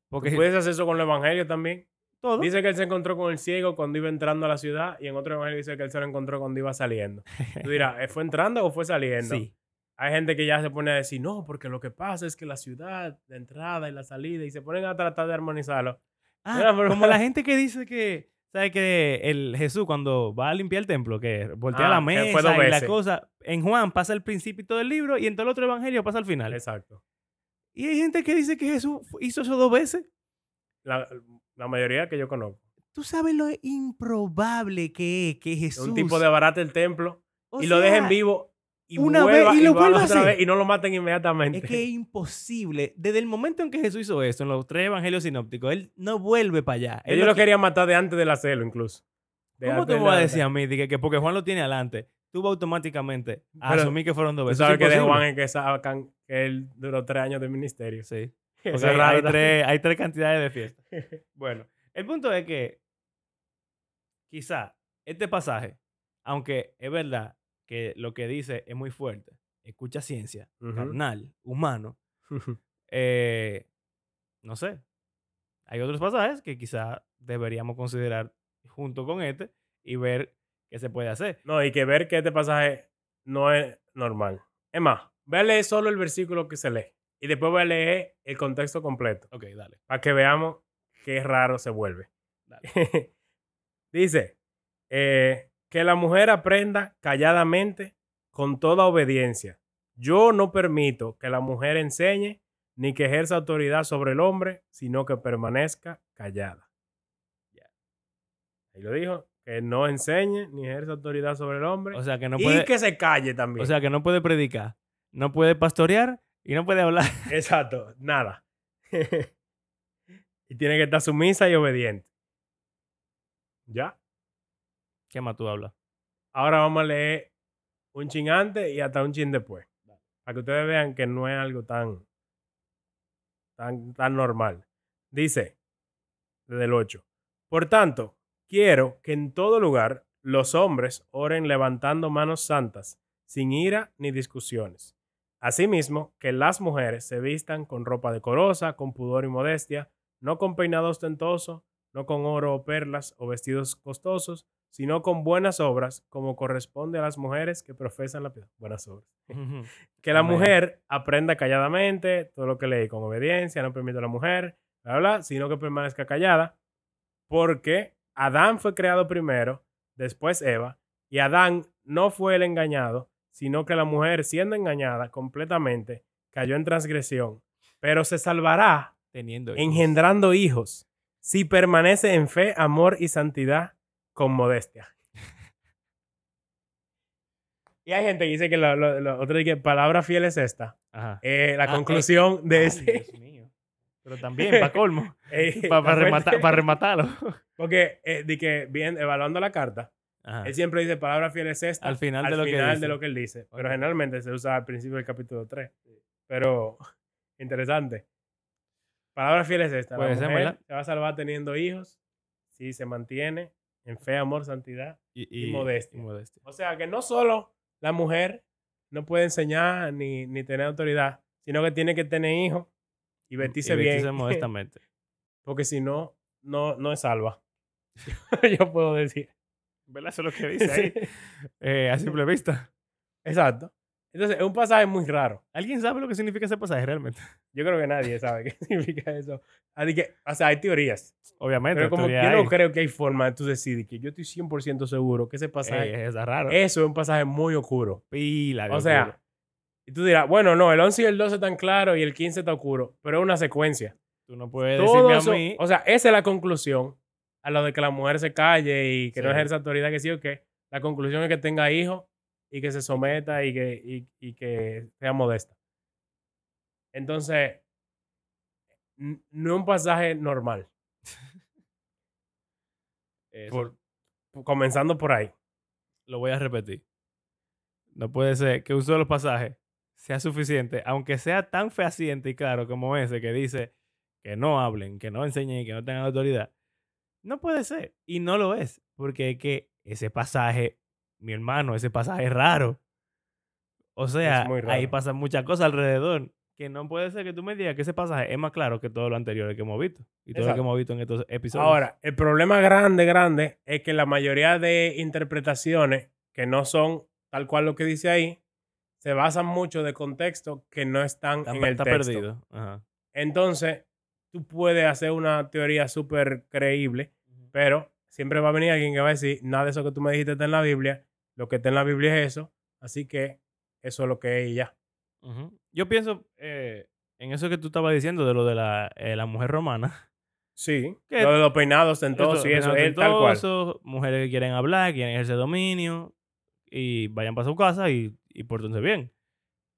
Porque puedes hacer eso con el evangelio también. todo. Dice que él se encontró con el ciego cuando iba entrando a la ciudad y en otro evangelio dice que él se lo encontró cuando iba saliendo. Tú dirás, ¿eh, ¿fue entrando o fue saliendo? Sí. Hay gente que ya se pone a decir, no, porque lo que pasa es que la ciudad, la entrada y la salida, y se ponen a tratar de armonizarlo. Ah, Mira, pero- como la gente que dice que, ¿sabes? Que el Jesús cuando va a limpiar el templo, que voltea Ah, la mesa y la cosa, en Juan pasa el principio del libro y en todo el otro evangelio pasa al final. Exacto. Y hay gente que dice que Jesús hizo eso dos veces. La, la mayoría que yo conozco. Tú sabes lo improbable que es que Jesús... Un tipo de barata el templo o y lo dejen sea, vivo y una vuelva vez y lo vuelva a otra hacer. vez y no lo maten inmediatamente. Es que es imposible. Desde el momento en que Jesús hizo eso, en los tres evangelios sinópticos, él no vuelve para allá. Ellos lo qui- querían matar de antes del hacerlo, incluso. De ¿Cómo te vas a decir a mí de que, que porque Juan lo tiene adelante, tú vas automáticamente a Pero asumir que fueron dos Tú veces? sabes es que de. Juan es que sacan que él duró tres años de ministerio. Sí. Eso Porque es raro hay, tres, hay tres cantidades de fiestas. Bueno, el punto es que quizá este pasaje, aunque es verdad que lo que dice es muy fuerte, escucha ciencia, carnal, humano, eh, no sé. Hay otros pasajes que quizá deberíamos considerar junto con este y ver qué se puede hacer. No, y que ver que este pasaje no es normal. Es más, ve a leer solo el versículo que se lee. Y después voy a leer el contexto completo. Ok, dale. Para que veamos qué raro se vuelve. Dice, eh, que la mujer aprenda calladamente con toda obediencia. Yo no permito que la mujer enseñe ni que ejerza autoridad sobre el hombre, sino que permanezca callada. Ya. Ahí lo dijo, que no enseñe ni ejerza autoridad sobre el hombre. O sea que no y puede, que se calle también. o sea que no puede predicar, no puede pastorear y no puede hablar. Exacto, nada. y tiene que estar sumisa y obediente. ¿Ya? ¿Qué más tú hablas? Ahora vamos a leer un chin antes y hasta un chin después. Para que ustedes vean que no es algo tan, tan, tan normal. Dice, desde el 8. Por tanto, quiero que en todo lugar los hombres oren levantando manos santas, sin ira ni discusiones. Asimismo, que las mujeres se vistan con ropa decorosa, con pudor y modestia, no con peinado ostentoso, no con oro o perlas o vestidos costosos, sino con buenas obras, como corresponde a las mujeres que profesan la piedad. Buenas obras. Que la Amén. mujer aprenda calladamente todo lo que lee con obediencia, no permite a la mujer, bla, bla, bla, sino que permanezca callada, porque Adán fue creado primero, después Eva, y Adán no fue el engañado, sino que la mujer, siendo engañada completamente, cayó en transgresión, pero se salvará Teniendo hijos. engendrando hijos, si permanece en fe, amor y santidad con modestia. Y hay gente que dice que lo, lo- lo otro dice que palabra fiel es esta. Ajá. Eh, la Ah, eh, conclusión de ese. Dios mío. Pero también, para colmo. eh, Para fuente- pa rematarlo. Porque, eh, di que, bien, evaluando la carta, Ajá. él siempre dice palabra fiel es esta. Al final de lo que final dice. de lo que él dice. Pero generalmente se usa al principio del capítulo 3. Pero, interesante. Palabra fiel es esta. La mujer ¿verdad? se va a salvar teniendo hijos si se mantiene en fe, amor, santidad. y modestia. y modestia. O sea que no solo la mujer no puede enseñar ni, ni tener autoridad, sino que tiene que tener hijos y vestirse Y vestirse bien. modestamente. Porque si no, no, no es salva. Yo puedo decir. ¿Verdad? Eso es lo que dice ahí. Sí. Eh, a simple vista. Exacto. Entonces, es un pasaje muy raro. ¿Alguien sabe lo que significa ese pasaje realmente? Yo creo que nadie sabe qué significa eso. Así que, o sea, hay teorías. Obviamente. Pero como yo no creo que hay forma de tú decidir que yo estoy 100% seguro que ese pasaje, Ey, es raro. eso es un pasaje muy oscuro. Pila de O sea, oscuro. y tú dirás, bueno, no, el 11 y el 12 están claros y el 15 está oscuro, pero es una secuencia. tú no puedes Todo decirme eso- a mí. o sea, esa es la conclusión a lo de que la mujer se calle y que no ejerza autoridad, que sí o qué. La conclusión es que tenga hijos y que se someta y que, y, y que sea modesta. Entonces, no es un pasaje normal. por- comenzando por ahí. Lo voy a repetir. No puede ser que un solo pasaje sea suficiente, aunque sea tan fehaciente y claro como ese que dice que no hablen, que no enseñen, que no tengan autoridad. No puede ser. Y no lo es. Porque es que ese pasaje, mi hermano, ese pasaje es raro. O sea, ahí pasan muchas cosas alrededor. Que no puede ser que tú me digas que ese pasaje es más claro que todo lo anterior que hemos visto. Y todo lo que hemos visto en estos episodios. Ahora, el problema grande, grande, es que la mayoría de interpretaciones que no son tal cual lo que dice ahí, se basan mucho de contexto que no están está, en el está texto. perdido. Ajá. Entonces, tú puedes hacer una teoría súper creíble, pero siempre va a venir alguien que va a decir, nada de eso que tú me dijiste está en la Biblia, lo que está en la Biblia es eso, así que eso es lo que es y ya. Yo pienso eh, en eso que tú estabas diciendo de lo de la, eh, la mujer romana. Sí, ¿Qué? lo de los peinados tentosos y eso es tal cual. Mujeres que quieren hablar, quieren ejercer dominio y vayan para su casa y, y pórtense bien.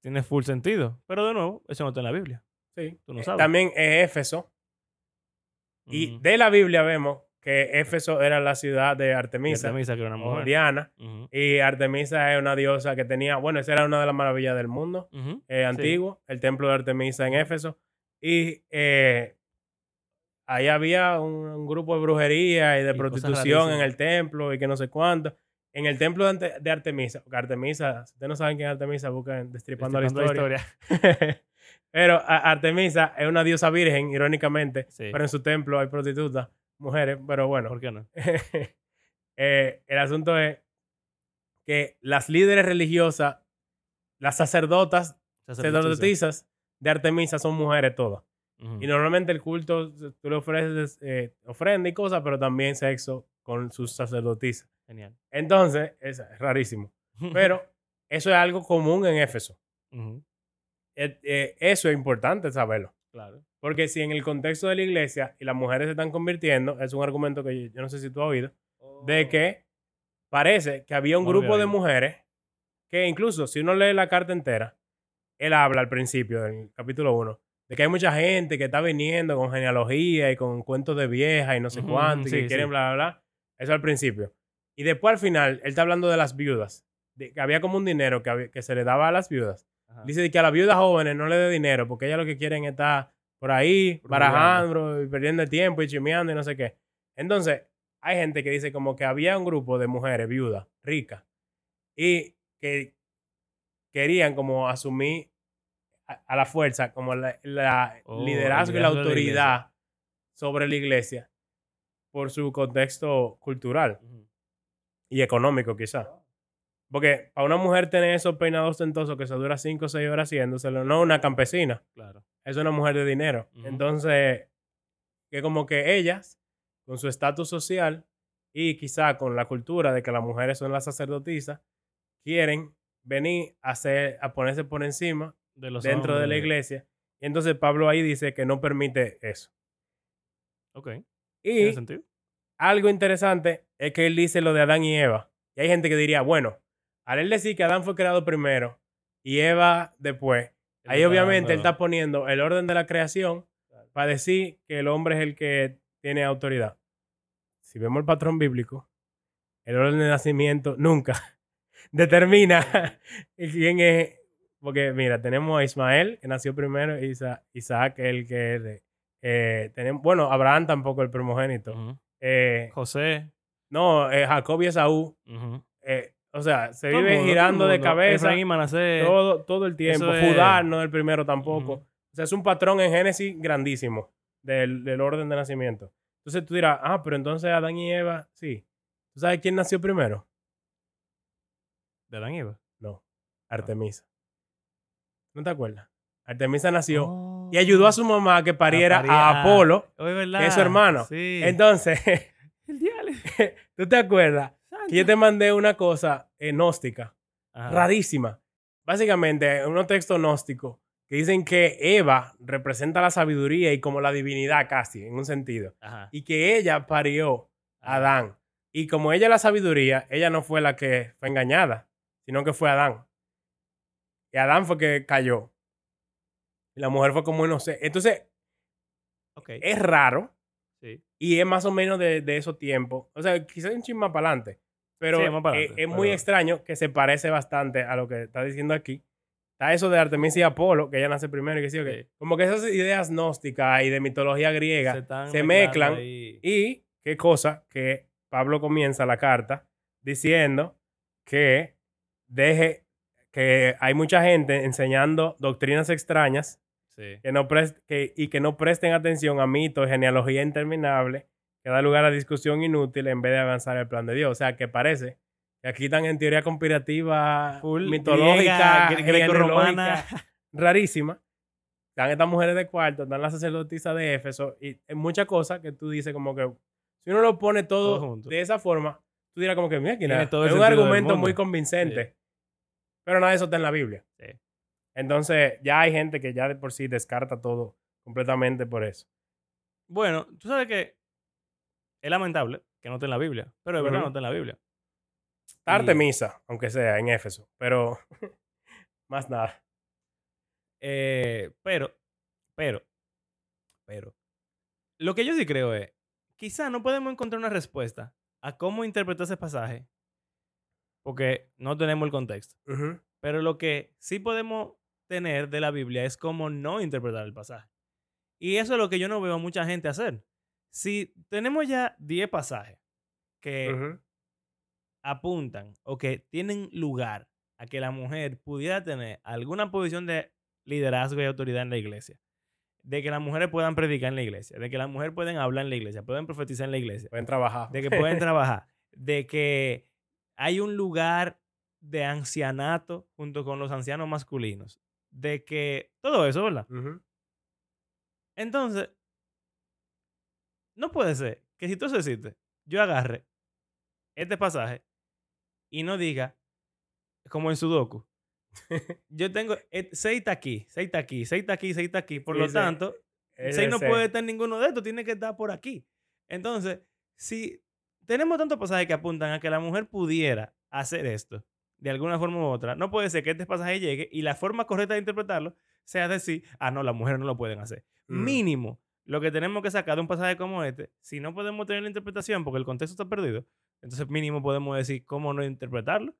Tiene full sentido. Pero de nuevo, eso no está en la Biblia. Sí. Tú no Eh, sabes. También es Éfeso, y de la Biblia vemos que Éfeso era la ciudad de Artemisa, Artemisa, que era una mujer. Diana, Ujú. y Artemisa es una diosa que tenía, bueno, esa era una de las maravillas del mundo Ujú. eh, antiguo, el templo de Artemisa en Éfeso, y eh, ahí había un, un grupo de brujería y de Y prostitución en el templo y que no sé cuánto. En el templo de, Ante- de Artemisa, porque Artemisa, si ustedes no saben quién es Artemisa, busquen Destripando, Destripando la historia. Pero a- Artemisa es una diosa virgen, irónicamente, Sí. pero en su templo hay prostitutas, mujeres, pero bueno. ¿Por qué no? Eh, el asunto es que las líderes religiosas, las sacerdotas, Sacerdotisa. sacerdotisas de Artemisa son mujeres todas. Y normalmente el culto, tú le ofreces eh, ofrenda y cosas, pero también sexo con sus sacerdotisas. Genial. Entonces, es rarísimo. Pero eso es algo común en Éfeso. Eh, eh, eso es importante saberlo. Claro. Porque si en el contexto de la iglesia y las mujeres se están convirtiendo, es un argumento que yo, yo no sé si tú has oído, de que parece que había un Oh. No grupo había de mujeres que incluso si uno lee la carta entera, él habla al principio del capítulo 1 de que hay mucha gente que está viniendo con genealogía y con cuentos de vieja y no sé cuánto y que quieren sí. bla, bla, bla. Eso al principio. Y después al final, él está hablando de las viudas. De que había como un dinero que, había- que se le daba a las viudas. Ajá. Dice que a las viudas jóvenes no le dé dinero porque ellas lo que quieren es estar por ahí barajando y perdiendo el tiempo y chimeando y no sé qué. Entonces, hay gente que dice como que había un grupo de mujeres viudas, ricas, y que querían como asumir a, a la fuerza como la, la Oh, liderazgo y la autoridad sobre la iglesia por su contexto cultural y económico quizás. Porque para una mujer tener esos peinados ostentosos que se dura 5 o 6 horas haciéndoselo, no una campesina, Claro. es una mujer de dinero. Entonces, que como que ellas, con su estatus social, y quizá con la cultura de que las mujeres son las sacerdotisas, quieren venir a, hacer, a ponerse por encima De los dentro de la iglesia. Y entonces Pablo ahí dice que no permite eso. Ok. Y ¿Tiene sentido? algo interesante es que él dice lo de Adán y Eva. Y hay gente que diría, bueno, al él decir que Adán fue creado primero y Eva después, ahí obviamente él está poniendo el orden de la creación para decir que el hombre es el que tiene autoridad. Si vemos el patrón bíblico, el orden de nacimiento nunca determina quién es. Porque mira, tenemos a Ismael, que nació primero, y Isa- Isaac, el que es de- eh, tenemos, bueno, Abraham tampoco el primogénito. Eh, José. no, eh, Jacob y Esaú. O sea, se vive mundo, girando de cabeza y Manasés. todo, todo el tiempo. es- Judá no es el primero tampoco. O sea, es un patrón en Génesis grandísimo del, del orden de nacimiento. Entonces tú dirás, ah, pero entonces Adán y Eva, sí. ¿Tú sabes quién nació primero? De Adán y Eva. No, Artemisa. ¿No te acuerdas? Artemisa nació y Oh. ayudó a su mamá a que pariera a a- Apolo. Oh, es verdad. que es su hermano. Sí. Entonces, el. ¿tú te acuerdas que yo te mandé una cosa eh, gnóstica? Ajá. rarísima. Básicamente, unos textos gnósticos que dicen que Eva representa la sabiduría y como la divinidad casi, en un sentido. Ajá. Y que ella parió a Adán. Y como ella la sabiduría, ella no fue la que fue engañada, sino que fue Adán. Y Adán fue que cayó. Y la mujer fue como inocente. Entonces, Ok. es raro Sí. y es más o menos de, de esos tiempos. O sea, quizás un chisme para adelante. Pero Sí, adelante, es muy extraño que se parece bastante a lo que está diciendo aquí. Está eso de Artemisa y Apolo, que ella nace primero y que sí, o qué. Sí. Como que esas ideas gnósticas y de mitología griega se mezclan. ahí. Y qué cosa que Pablo comienza la carta diciendo que deje que hay mucha gente enseñando doctrinas extrañas Sí. que no que, y que no presten atención a mitos, genealogía interminable, que da lugar a discusión inútil en vez de avanzar el plan de Dios. O sea, que parece que aquí están en teoría conspirativa, Full mitológica, griega, gre- grecorromana. genealógica, rarísima. Están estas mujeres de cuarto, están las sacerdotisas de Éfeso, y hay muchas cosas que tú dices como que, si uno lo pone todo, de esa forma, tú dirás como que, mira, Tiene todo es un argumento muy convincente. Pero nada de eso está en la Biblia. Sí. Entonces, ya hay gente que ya de por sí descarta todo completamente por eso. Bueno, tú sabes que es lamentable que no esté en la Biblia, pero de verdad no está en la Biblia. Está Y- Artemisa, aunque sea en Éfeso, pero más nada. Eh, pero, pero, pero, lo que yo sí creo es, quizá no podemos encontrar una respuesta a cómo interpretar ese pasaje, porque no tenemos el contexto. Pero lo que sí podemos tener de la Biblia es cómo no interpretar el pasaje. Y eso es lo que yo no veo a mucha gente hacer. Si tenemos ya 10 pasajes que apuntan o que tienen lugar a que la mujer pudiera tener alguna posición de liderazgo y autoridad en la iglesia, de que las mujeres puedan predicar en la iglesia, de que las mujeres pueden hablar en la iglesia, pueden profetizar en la iglesia, Pueden trabajar. de que pueden trabajar, de que hay un lugar de ancianato junto con los ancianos masculinos, de que todo eso, ¿verdad? Entonces, no puede ser que si tú eso yo agarre este pasaje y no diga, como en Sudoku, yo tengo 6 está aquí, 6 está aquí, 6 está aquí, 6 está aquí, por lo tanto, Es 6 no ese. puede estar en ninguno de estos, tiene que estar por aquí. Entonces, si tenemos tantos pasajes que apuntan a que la mujer pudiera hacer esto de alguna forma u otra, no puede ser que este pasaje llegue y la forma correcta de interpretarlo sea decir, ah, no, las mujeres no lo pueden hacer. Mm. Mínimo, lo que tenemos que sacar de un pasaje como este, si no podemos tener la interpretación porque el contexto está perdido, entonces mínimo podemos decir cómo no interpretarlo.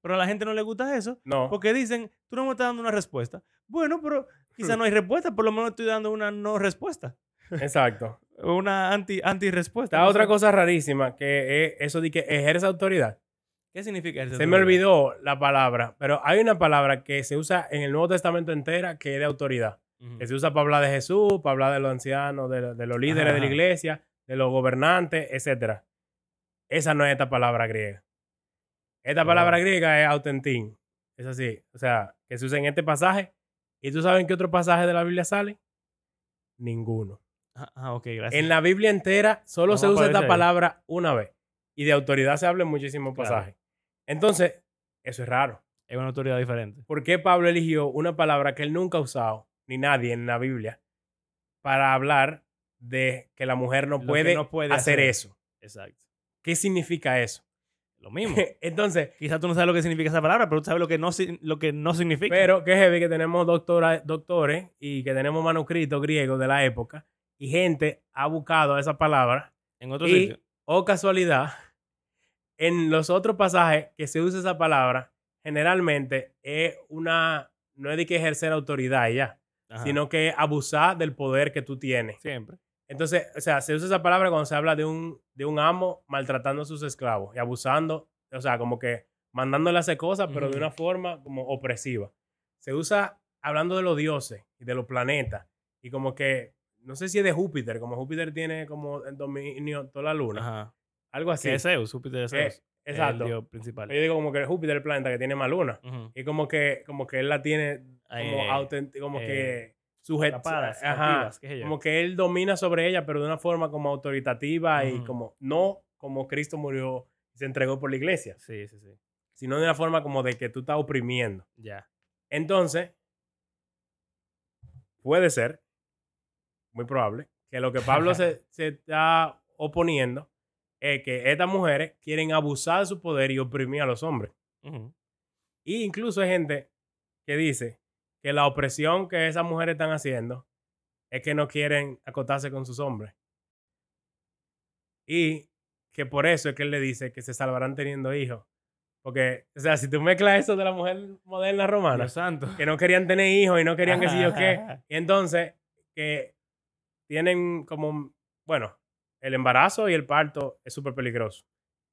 Pero a la gente no le gusta eso No. porque dicen, tú no me estás dando una respuesta. Bueno, pero quizá no hay respuesta, por lo menos estoy dando una no respuesta. Exacto. Una anti, anti respuesta. Está otra cosa rarísima, que es eso de que ejerce autoridad. ¿Qué significa eso? Se me olvidó la palabra, pero hay una palabra que se usa en el Nuevo Testamento entera que es de autoridad. Que se usa para hablar de Jesús, para hablar de los ancianos, de, de los líderes de la iglesia, de los gobernantes, etc. Esa no es esta palabra griega. Esta palabra griega es autentín. Es así. O sea, que se usa en este pasaje. ¿Y tú sabes en qué otro pasaje de la Biblia sale? Ninguno. Ah, ah, ok, gracias. En la Biblia entera solo se usa esta ahí. palabra una vez. y de autoridad se habla en muchísimos Claro. pasajes. Entonces, eso es raro. Es una autoridad diferente. ¿Por qué Pablo eligió una palabra que él nunca ha usado, ni nadie en la Biblia, para hablar de que la mujer no que puede, no puede hacer, hacer. eso? Exacto. ¿Qué significa eso? Lo mismo. Entonces, Quizás tú no sabes lo que significa esa palabra, pero tú sabes lo que no, lo que no significa. pero qué heavy que tenemos doctora, doctores y que tenemos manuscritos griegos de la época y gente ha buscado esa palabra en otro y, sitio. o casualidad, en los otros pasajes que se usa esa palabra, generalmente es una, no es de que ejercer autoridad ya, Ajá. sino que abusar del poder que tú tienes. Siempre. Entonces, o sea, se usa esa palabra cuando se habla de un, de un amo maltratando a sus esclavos y abusando, o sea, como que mandándole a hacer cosas, pero de una forma como opresiva. Se usa hablando de los dioses y de los planetas y como que, no sé si es de Júpiter, como Júpiter tiene como el dominio toda la luna, Ajá. algo así. Que es Zeus, Júpiter es Que- Zeus. Exacto. El dios principal. Yo digo como que Júpiter es el planeta que tiene más luna. Y como que, como que él la tiene como Eh, auténtica, como eh, que Ajá. qué. Como que él domina sobre ella, pero de una forma como autoritativa y como, no como Cristo murió y se entregó por la iglesia, Sí, sí, sí. sino de una forma como de que tú estás oprimiendo. Ya. Entonces, puede ser, muy probable, que lo que Pablo se, se está oponiendo es que estas mujeres quieren abusar de su poder y oprimir a los hombres. Ujú. Y incluso hay gente que dice que la opresión que esas mujeres están haciendo es que no quieren acotarse con sus hombres. Y que por eso es que él le dice que se salvarán teniendo hijos. Porque, o sea, si tú mezclas eso de la mujer moderna romana, santo. que no querían tener hijos y no querían que sí yo qué, y entonces que tienen como, bueno, el embarazo y el parto es súper peligroso,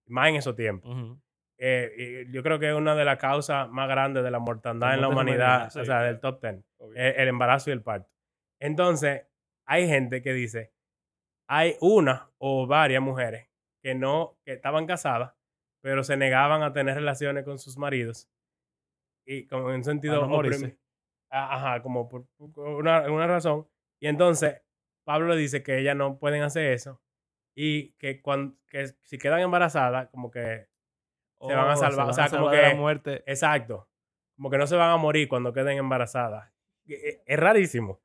más en esos tiempos. Eh, yo creo que es una de las causas más grandes de la mortandad La en la humanidad, sí, o sea, claro. del top 10, el, el embarazo y el parto. Entonces, hay gente que dice, hay una o varias mujeres que no, que estaban casadas, pero se negaban a tener relaciones con sus maridos. Y como en un sentido... No Ajá, como por, una razón. Y entonces, Pablo le dice que ellas no pueden hacer eso. Y que, cuando, que si quedan embarazadas, como que se van a Oh, salvar, o sea, a como salvar que- la muerte. Exacto. Como que no se van a morir cuando queden embarazadas. E- e- Es rarísimo.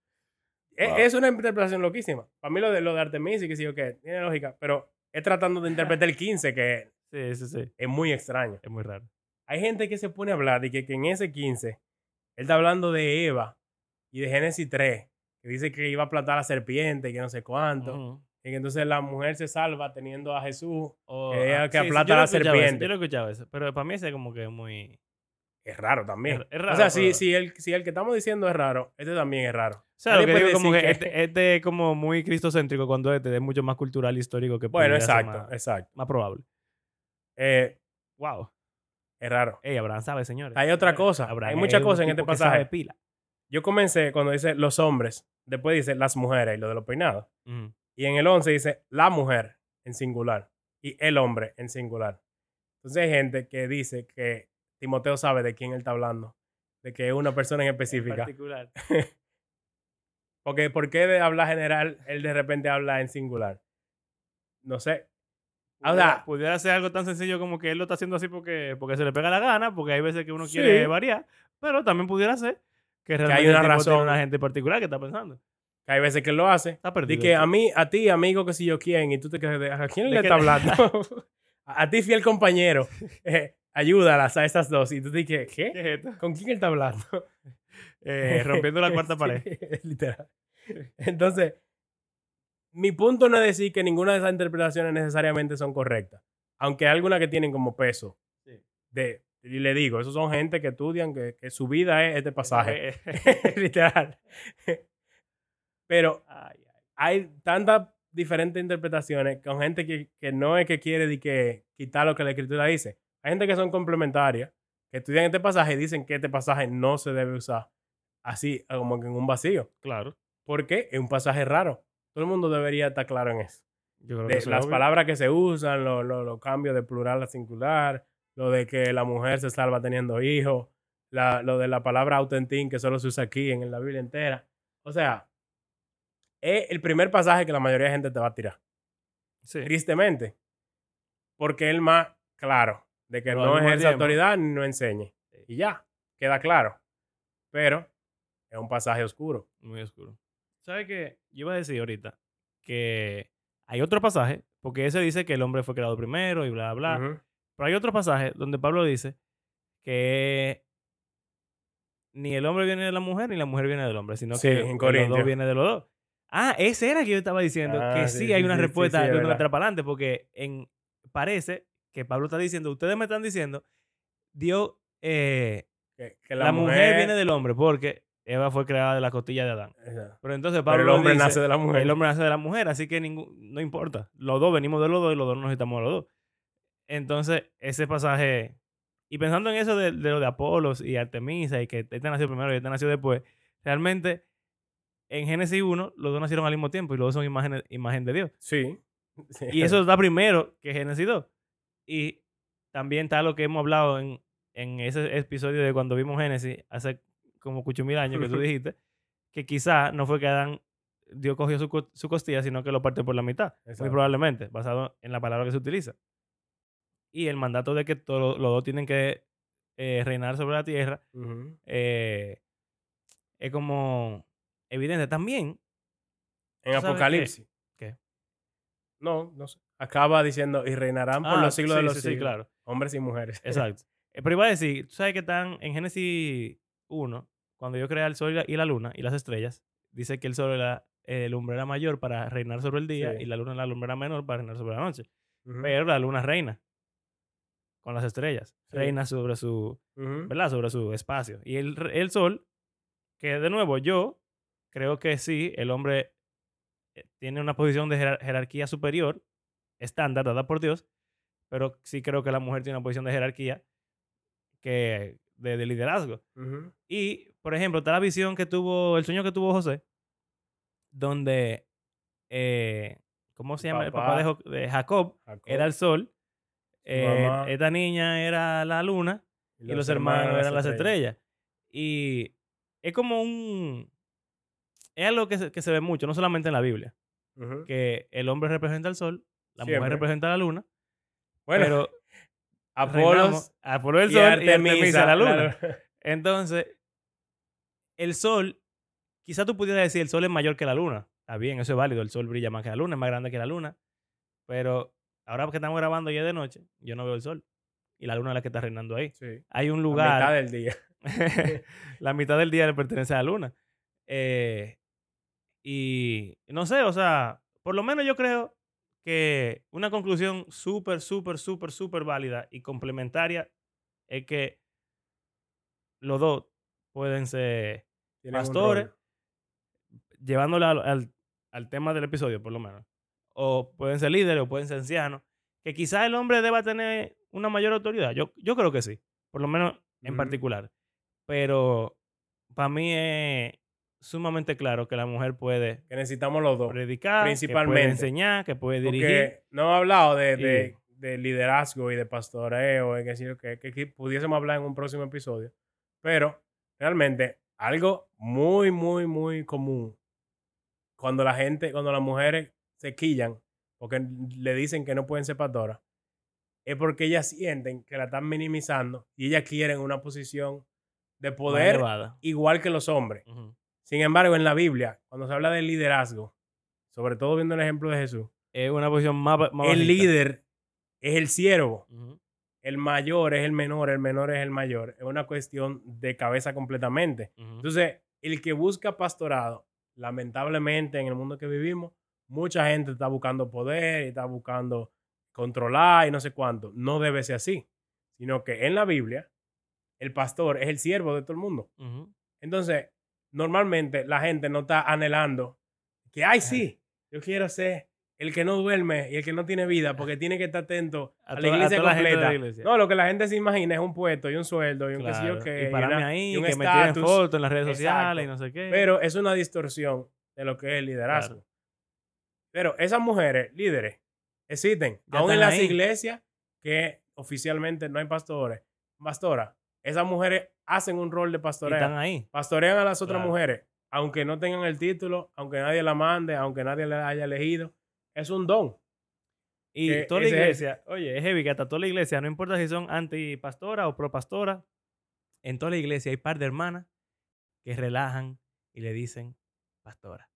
E- Wow. Es una interpretación loquísima. Para mí lo de, lo de Artemis y que sí o qué, tiene lógica, pero es tratando de interpretar el 15 que Sí, sí, sí. es muy extraño. Es muy raro. Hay gente que se pone a hablar y que, que en ese 15 él está hablando de Eva y de Génesis 3, que dice que iba a aplastar a la serpiente y que no sé cuánto. Ujú. Y que entonces la mujer se salva teniendo a Jesús. O, Que ah, que sí, sí, aplata a la eso, serpiente. Yo lo eso. Pero para mí ese como que es muy... Es raro también. Es- es raro, o sea, si, el, si el que estamos diciendo es raro, este también es raro. O sea, lo que puede digo como que este, este es como muy cristocéntrico cuando este es mucho más cultural e histórico que Bueno, exacto, más, exacto. más probable. Eh, Wow. es raro. Ey, Abraham sabe, señores. Hay otra Eh, cosa, Abraham hay muchas cosas en este sabe pasaje. pila. Yo comencé cuando dice los hombres, después dice las mujeres y lo de los peinados. Y en el 11 dice la mujer en singular y el hombre en singular. Entonces hay gente que dice que Timoteo sabe de quién él está hablando, de que es una persona en En específica. particular. Porque ¿por qué de hablar general él de repente habla en singular? No sé. O Pudiera, sea- pudiera ser algo tan sencillo como que él lo está haciendo así porque, porque se le pega la gana, porque hay veces que uno quiere variar, pero también pudiera ser que realmente hay una tipo tiene razón. una gente particular que está pensando. Que hay veces que él lo hace. Está perdido. Y que a mí, a ti, amigo, que si yo quién, y tú te quedas de, ¿a quién ¿De le está hablando? a, a ti, fiel compañero, eh, ayúdalas a estas dos. Y tú te dices, ¿qué? ¿Qué es esto? ¿Con quién él está hablando? Eh, rompiendo la cuarta pared. literal. Entonces, mi punto no es decir que ninguna de esas interpretaciones necesariamente son correctas. Aunque hay algunas que tienen como peso. Sí. De, y le digo, esos son gente que estudian que, que su vida es este pasaje. Literal. Pero ay, ay. hay tantas diferentes interpretaciones con gente que, que no es que quiere de que quitar lo que la escritura dice. Hay gente que son complementarias, que estudian este pasaje y dicen que este pasaje no se debe usar así, como que en un vacío. Claro. Porque es un pasaje raro. Todo el mundo debería estar claro en eso. Yo creo De que las obvio. palabras que se usan, los lo, los cambios de plural a singular, lo de que la mujer se salva teniendo hijos, lo de la palabra autentín que solo se usa aquí en la Biblia entera. O sea, es el primer pasaje que la mayoría de gente te va a tirar. Sí. Tristemente. porque es el más claro de que Pero no ejerce autoridad ni no enseñe. Y ya, queda claro. Pero es un pasaje oscuro. Muy oscuro. ¿Sabes qué? Yo iba a decir ahorita que hay otro pasaje, porque ese dice que el hombre fue creado primero y bla, bla. Ujú. Pero hay otro pasaje donde Pablo dice que ni el hombre viene de la mujer ni la mujer viene del hombre, sino Sí, que en los dos vienen de los dos. Ah, ese era que yo estaba diciendo, Ah, que sí, sí, hay una sí, respuesta sí, de una letra para adelante, porque en, parece que Pablo está diciendo, ustedes me están diciendo, Dios, eh, Que, que la, mujer, viene del hombre, porque Eva fue creada de la costilla de Adán. Exacto. Pero entonces Pero Pablo el hombre dice, nace de la mujer. el hombre nace de la mujer, así que ningún, no importa. Los dos venimos de los dos y los dos nos necesitamos de los dos. Entonces, ese pasaje, y pensando en eso de, de lo de Apolos y Artemisa y que este nació primero y este nació después, realmente en Génesis 1 los dos nacieron al mismo tiempo y los dos son imagen, imagen de Dios. Sí. Sí. Y eso está primero que Génesis 2. Y también está lo que hemos hablado en, en ese episodio de cuando vimos Génesis hace como cucho mil años que tú dijiste, que quizá no fue que Adán Dios cogió su, su costilla, sino que lo partió por la mitad. Muy probablemente, basado en la palabra que se utiliza. Y el mandato de que todos los dos tienen que eh, reinar sobre la tierra eh, es como evidente. También, En ¿Tú sabes Apocalipsis. qué? No, no sé. Acaba diciendo, y reinarán por Ah, los siglos de los sí, sí, siglos. claro. Hombres y mujeres. Exacto. Eh, Pero iba a decir, tú sabes que están en Génesis 1, cuando yo creé el sol y la, y la luna y las estrellas, dice que el sol era el lumbrera mayor para reinar sobre el día Sí. y la luna la lumbrera menor para reinar sobre la noche. Pero la luna reina con las estrellas, Sí. reina sobre su. ¿verdad? Sobre su espacio. Y el, el sol, que de nuevo yo creo que sí, el hombre eh, tiene una posición de jerar- jerarquía superior, estándar, dada por Dios, pero sí creo que la mujer tiene una posición de jerarquía que de, de liderazgo. Y, por ejemplo, está la visión que tuvo, el sueño que tuvo José, donde, eh, ¿cómo se llama? El papá de, Jacob Jacob era el sol, eh, esta niña era la luna y los hermanos eran las estrellas. Y es como un... Es algo que se, que se ve mucho, no solamente en la Biblia, que el hombre representa al sol, la Siempre. mujer representa a la luna, Bueno, pero Apolos Apolo el y sol y Artemisa, Artemisa la luna. la- Entonces, el sol, quizá tú pudieras decir el sol es mayor que la luna. Está bien, eso es válido. El sol brilla más que la luna, es más grande que la luna. Pero ahora que estamos grabando ya de noche, yo no veo el sol. Y la luna es la que está reinando ahí. Sí. Hay un A mitad lugar, del día. la mitad del día le pertenece a la luna. Eh, y no sé, o sea, por lo menos yo creo que una conclusión súper, súper, súper, súper válida y complementaria es que los dos pueden ser Pastores. llevándolo al, al- al tema del episodio, por lo menos. O pueden ser líderes o pueden ser ancianos. Que quizás el hombre deba tener una mayor autoridad. Yo, yo creo que sí. Por lo menos en particular. Pero para mí es sumamente claro que la mujer puede Que necesitamos los dos. predicar, que principalmente. puede enseñar, que puede dirigir. Porque no hemos hablado de, Y- de- de liderazgo y de pastoreo, y que, que, que- que pudiésemos hablar en un próximo episodio. Pero realmente algo muy, muy, muy común cuando la gente, cuando las mujeres se quillan porque le dicen que no pueden ser pastoras, es porque ellas sienten que la están minimizando y ellas quieren una posición de poder igual que los hombres. Ujú. Sin embargo, en la Biblia, cuando se habla del liderazgo, sobre todo viendo el ejemplo de Jesús, Es una posición más, el bajita. líder es el siervo, el mayor es el menor, el menor es el mayor. Es una cuestión de cabeza completamente. Entonces, el que busca pastorado, lamentablemente en el mundo que vivimos, mucha gente está buscando poder y está buscando controlar y no sé cuánto. No debe ser así, sino que en la Biblia, el pastor es el siervo de todo el mundo. Entonces, normalmente la gente no está anhelando que, ay, sí, yo quiero ser el que no duerme y el que no tiene vida porque tiene que estar atento A a, la a iglesia la la completa. iglesia. No, lo que la gente se imagina es un puesto y un sueldo y un qué sé yo Claro. qué, y pararme una- ahí, y un que me tiren fotos en las redes Exacto. sociales y no sé qué. Pero es una distorsión de lo que es el liderazgo. Claro. Pero esas mujeres, líderes, existen. Ya Aún en las ahí. iglesias que oficialmente no hay pastores, pastoras, esas mujeres hacen un rol de pastoreo. están ahí. pastorean a las otras Claro. mujeres, aunque no tengan el título, aunque nadie la mande, aunque nadie la haya elegido. Es un don. Y Que toda la es- iglesia, oye, es heavy que hasta toda la iglesia, no importa si son antipastora o propastora, en toda la iglesia hay par de hermanas que relajan y le dicen pastora.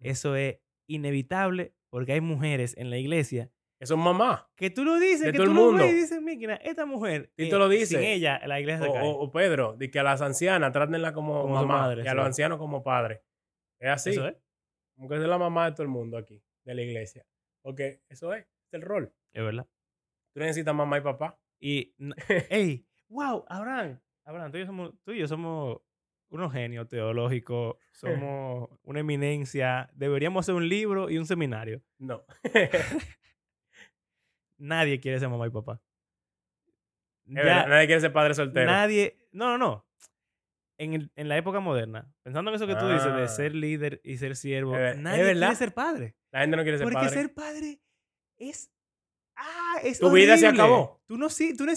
Eso es inevitable porque hay mujeres en la iglesia Que son mamás. que tú lo dices, De que todo tú el lo mundo. ves y dices, esta mujer, Y tú lo dices. sin ella, la iglesia se O, cae. o- o Pedro, de que a las ancianas trátenla como, Como mamá madre, y a los ancianos como padre. Es así. Eso es, Como que es la mamá de todo el mundo aquí, de la iglesia. Porque eso es, es el rol. es verdad. Tú necesitas mamá y papá. Y, hey, wow, Abraham, Abraham, tú y yo somos, tú y yo somos unos genios teológicos, somos una eminencia. Deberíamos hacer un libro y un seminario. No. Nadie quiere ser mamá y papá. Es nadie quiere ser padre soltero. nadie, no, no, no. En, el- en la época moderna, pensando en eso que tú dices Ah. de ser líder y ser siervo, Es es nadie verdad. quiere ser padre. La gente no quiere ser Porque padre. ser padre es. Ah, es Tu vida se horrible. acabó. Tú no, tú no.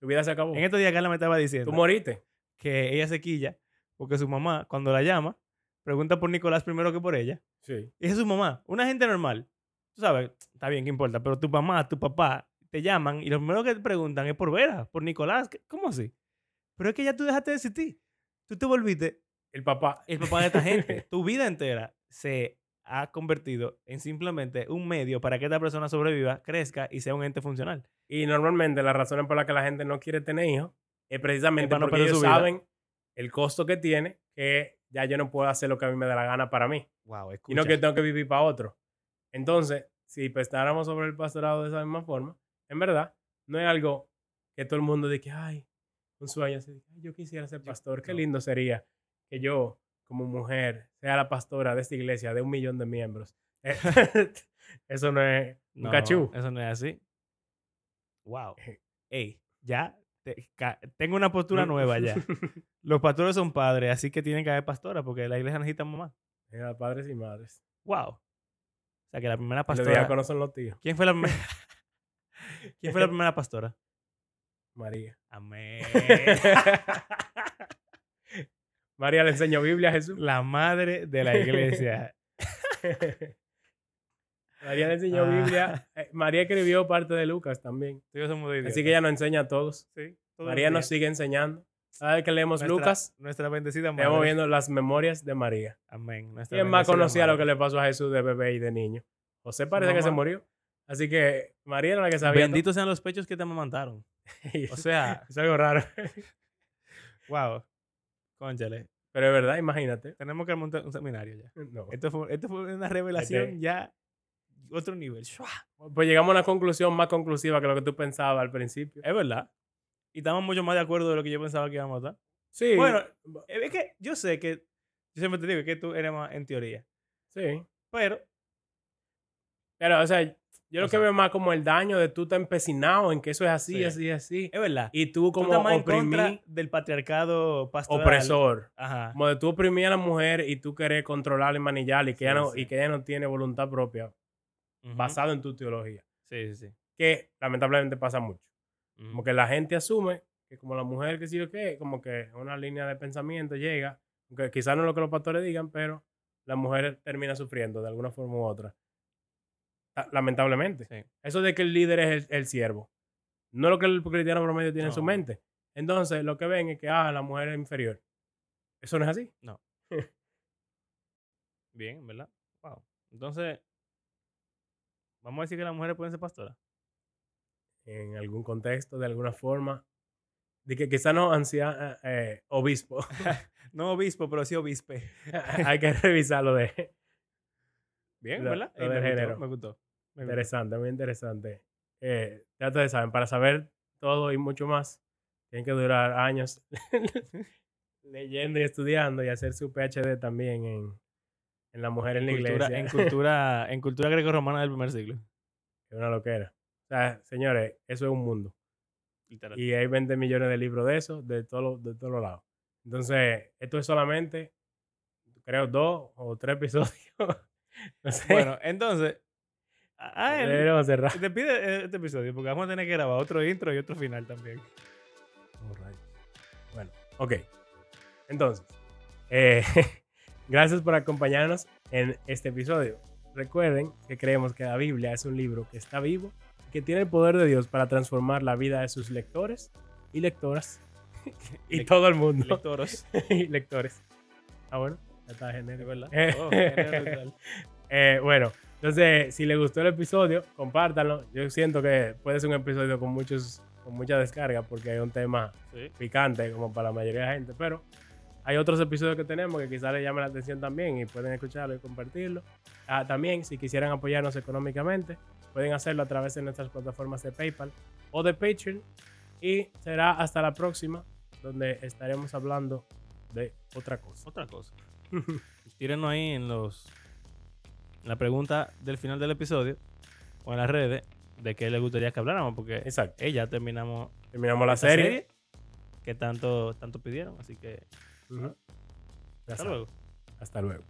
Tu vida se acabó. En estos días Carla me estaba diciendo Tú moriste. que ella se quilla porque su mamá, cuando la llama, pregunta por Nicolás primero que por ella. Sí. Y es su mamá, una gente normal. Tú sabes, está bien, ¿qué importa? Pero tu mamá, tu papá te llaman y lo primero que te preguntan es por Vera, por Nicolás. ¿Qué- ¿Cómo así? Pero es que ya tú dejaste de existir. Tú te volviste El papá. el papá de esta gente. tu vida entera se ha convertido en simplemente un medio para que esta persona sobreviva, crezca y sea un ente funcional. Y normalmente las razones por las que la gente no quiere tener hijos es precisamente no porque perder ellos saben el costo que tiene, que ya yo no puedo hacer lo que a mí me da la gana para mí. Wow, Y no que tengo que vivir para otro. Entonces, si pensáramos sobre el pastorado de esa misma forma, en verdad, no es algo que todo el mundo diga, ay, un sueño así, de que, "Ay, yo quisiera ser pastor, qué lindo sería que yo, como mujer, sea la pastora de esta iglesia de un millón de miembros. Eh, Eso no es un No, cachú. Eso no es así. Wow. Ey, ya te- tengo una postura nueva ya. Los pastores son padres, así que tienen que haber pastora porque la iglesia necesita mamá. Mira, padres y madres. Wow. O sea que la primera Los pastora. diáconos son los tíos. ¿Quién fue la primera? ¿Quién fue la primera pastora? María. Amén. María le enseñó Biblia a Jesús. la madre de la iglesia. María le enseñó Ah. Biblia. Eh, María escribió parte de Lucas también. Así que ella nos enseña a todos. Sí, todos los María nos sigue enseñando. Cada vez que leemos Nuestra- Lucas, Nuestra bendecida madre. estamos viendo las memorias de María. Amén. Nuestra ¿Quién más conocía lo que le pasó a Jesús de bebé y de niño? José parece que se murió. Así que María era la que sabía. Benditos sean los pechos que te amamantaron. O sea, es algo raro. wow. Conchale. Pero es verdad, imagínate. Tenemos que montar un seminario ya. No. Esto fue, esto fue una revelación Este- ya otro nivel. ¡Shua! Pues llegamos a una conclusión más conclusiva que lo que tú pensabas al principio. Es verdad. Y estamos mucho más de acuerdo de lo que yo pensaba que íbamos a estar. Sí. Bueno, eh, Es que yo sé que, yo siempre te digo que tú eres más en teoría. sí. Pero, Pero, o sea, yo lo que veo más como el daño de tú estar empecinado en que eso es así, Sí. así, así. es verdad. Y tú Tú como contra oprimir, del patriarcado pastoral. opresor. Ajá. Como de tú oprimir a la mujer y tú querer concontrolarla y manillarla y que, Sí, ella no, sí. y que ella no tiene voluntad propia basado en tu teología. Sí, sí, sí. Que lamentablemente pasa mucho. Ujú. Como que la gente asume que como la mujer que sí o qué, como que una línea de pensamiento llega, aunque quizás no es lo que los pastores digan, pero la mujer termina sufriendo de alguna forma u otra. La- Lamentablemente. Sí. Eso de que el líder es el, el siervo. No es lo que el cristiano promedio tiene en su No. mente. Entonces, lo que ven es que, ah, la mujer es inferior. Eso no es así. Bien, ¿verdad? Wow. Entonces, vamos a decir que las mujeres pueden ser pastoras. En algún contexto, de alguna forma. De que quizás no anciano, eh, obispo. No obispo, pero sí obispe. Hay que revisarlo de... Bien, Lo- ¿verdad? lo me del gustó, género. Me gustó. me gustó. Interesante, muy interesante. Eh, ya ustedes saben, para saber todo y mucho más, tienen que durar años leyendo y estudiando y hacer su PhD también en, en la mujer en la Cultura- iglesia. en cultura, en cultura greco-romana del primer siglo. Es una loquera. O sea, señores, eso es un mundo. Literal. Y hay 20 millones de libros de eso, de todos los- de todos los lados. Entonces, esto es solamente, creo, dos o tres episodios. no sé. Bueno, entonces, a a él, deberíamos cerrar. te pide este episodio porque vamos a tener que grabar otro intro y otro final también. Alright. Bueno, ok. Entonces, eh, gracias por acompañarnos en este episodio. recuerden que creemos que la Biblia es un libro que está vivo, que tiene el poder de Dios para transformar la vida de sus lectores y lectoras y Lec- todo el mundo. Lectoros. y lectores. Ah, bueno, ya está ¿De genérico. verdad? Oh. Eh, bueno, entonces, si les gustó el episodio, compártanlo. Yo siento que puede ser un episodio con muchos con mucha descarga porque es un tema Sí. picante como para la mayoría de la gente, pero hay otros episodios que tenemos que quizás les llamen la atención también y pueden escucharlo y compartirlo. Ah, también, si quisieran apoyarnos económicamente, pueden hacerlo a través de nuestras plataformas de PayPal o de Patreon. Y será hasta la próxima, donde estaremos hablando de otra cosa. Otra cosa. Tírenos ahí en los. La pregunta del final del episodio o en las redes de qué les gustaría que habláramos, porque Exacto. eh, ya terminamos Terminamos la serie. que tanto, tanto pidieron. Así que hasta luego. Hasta luego.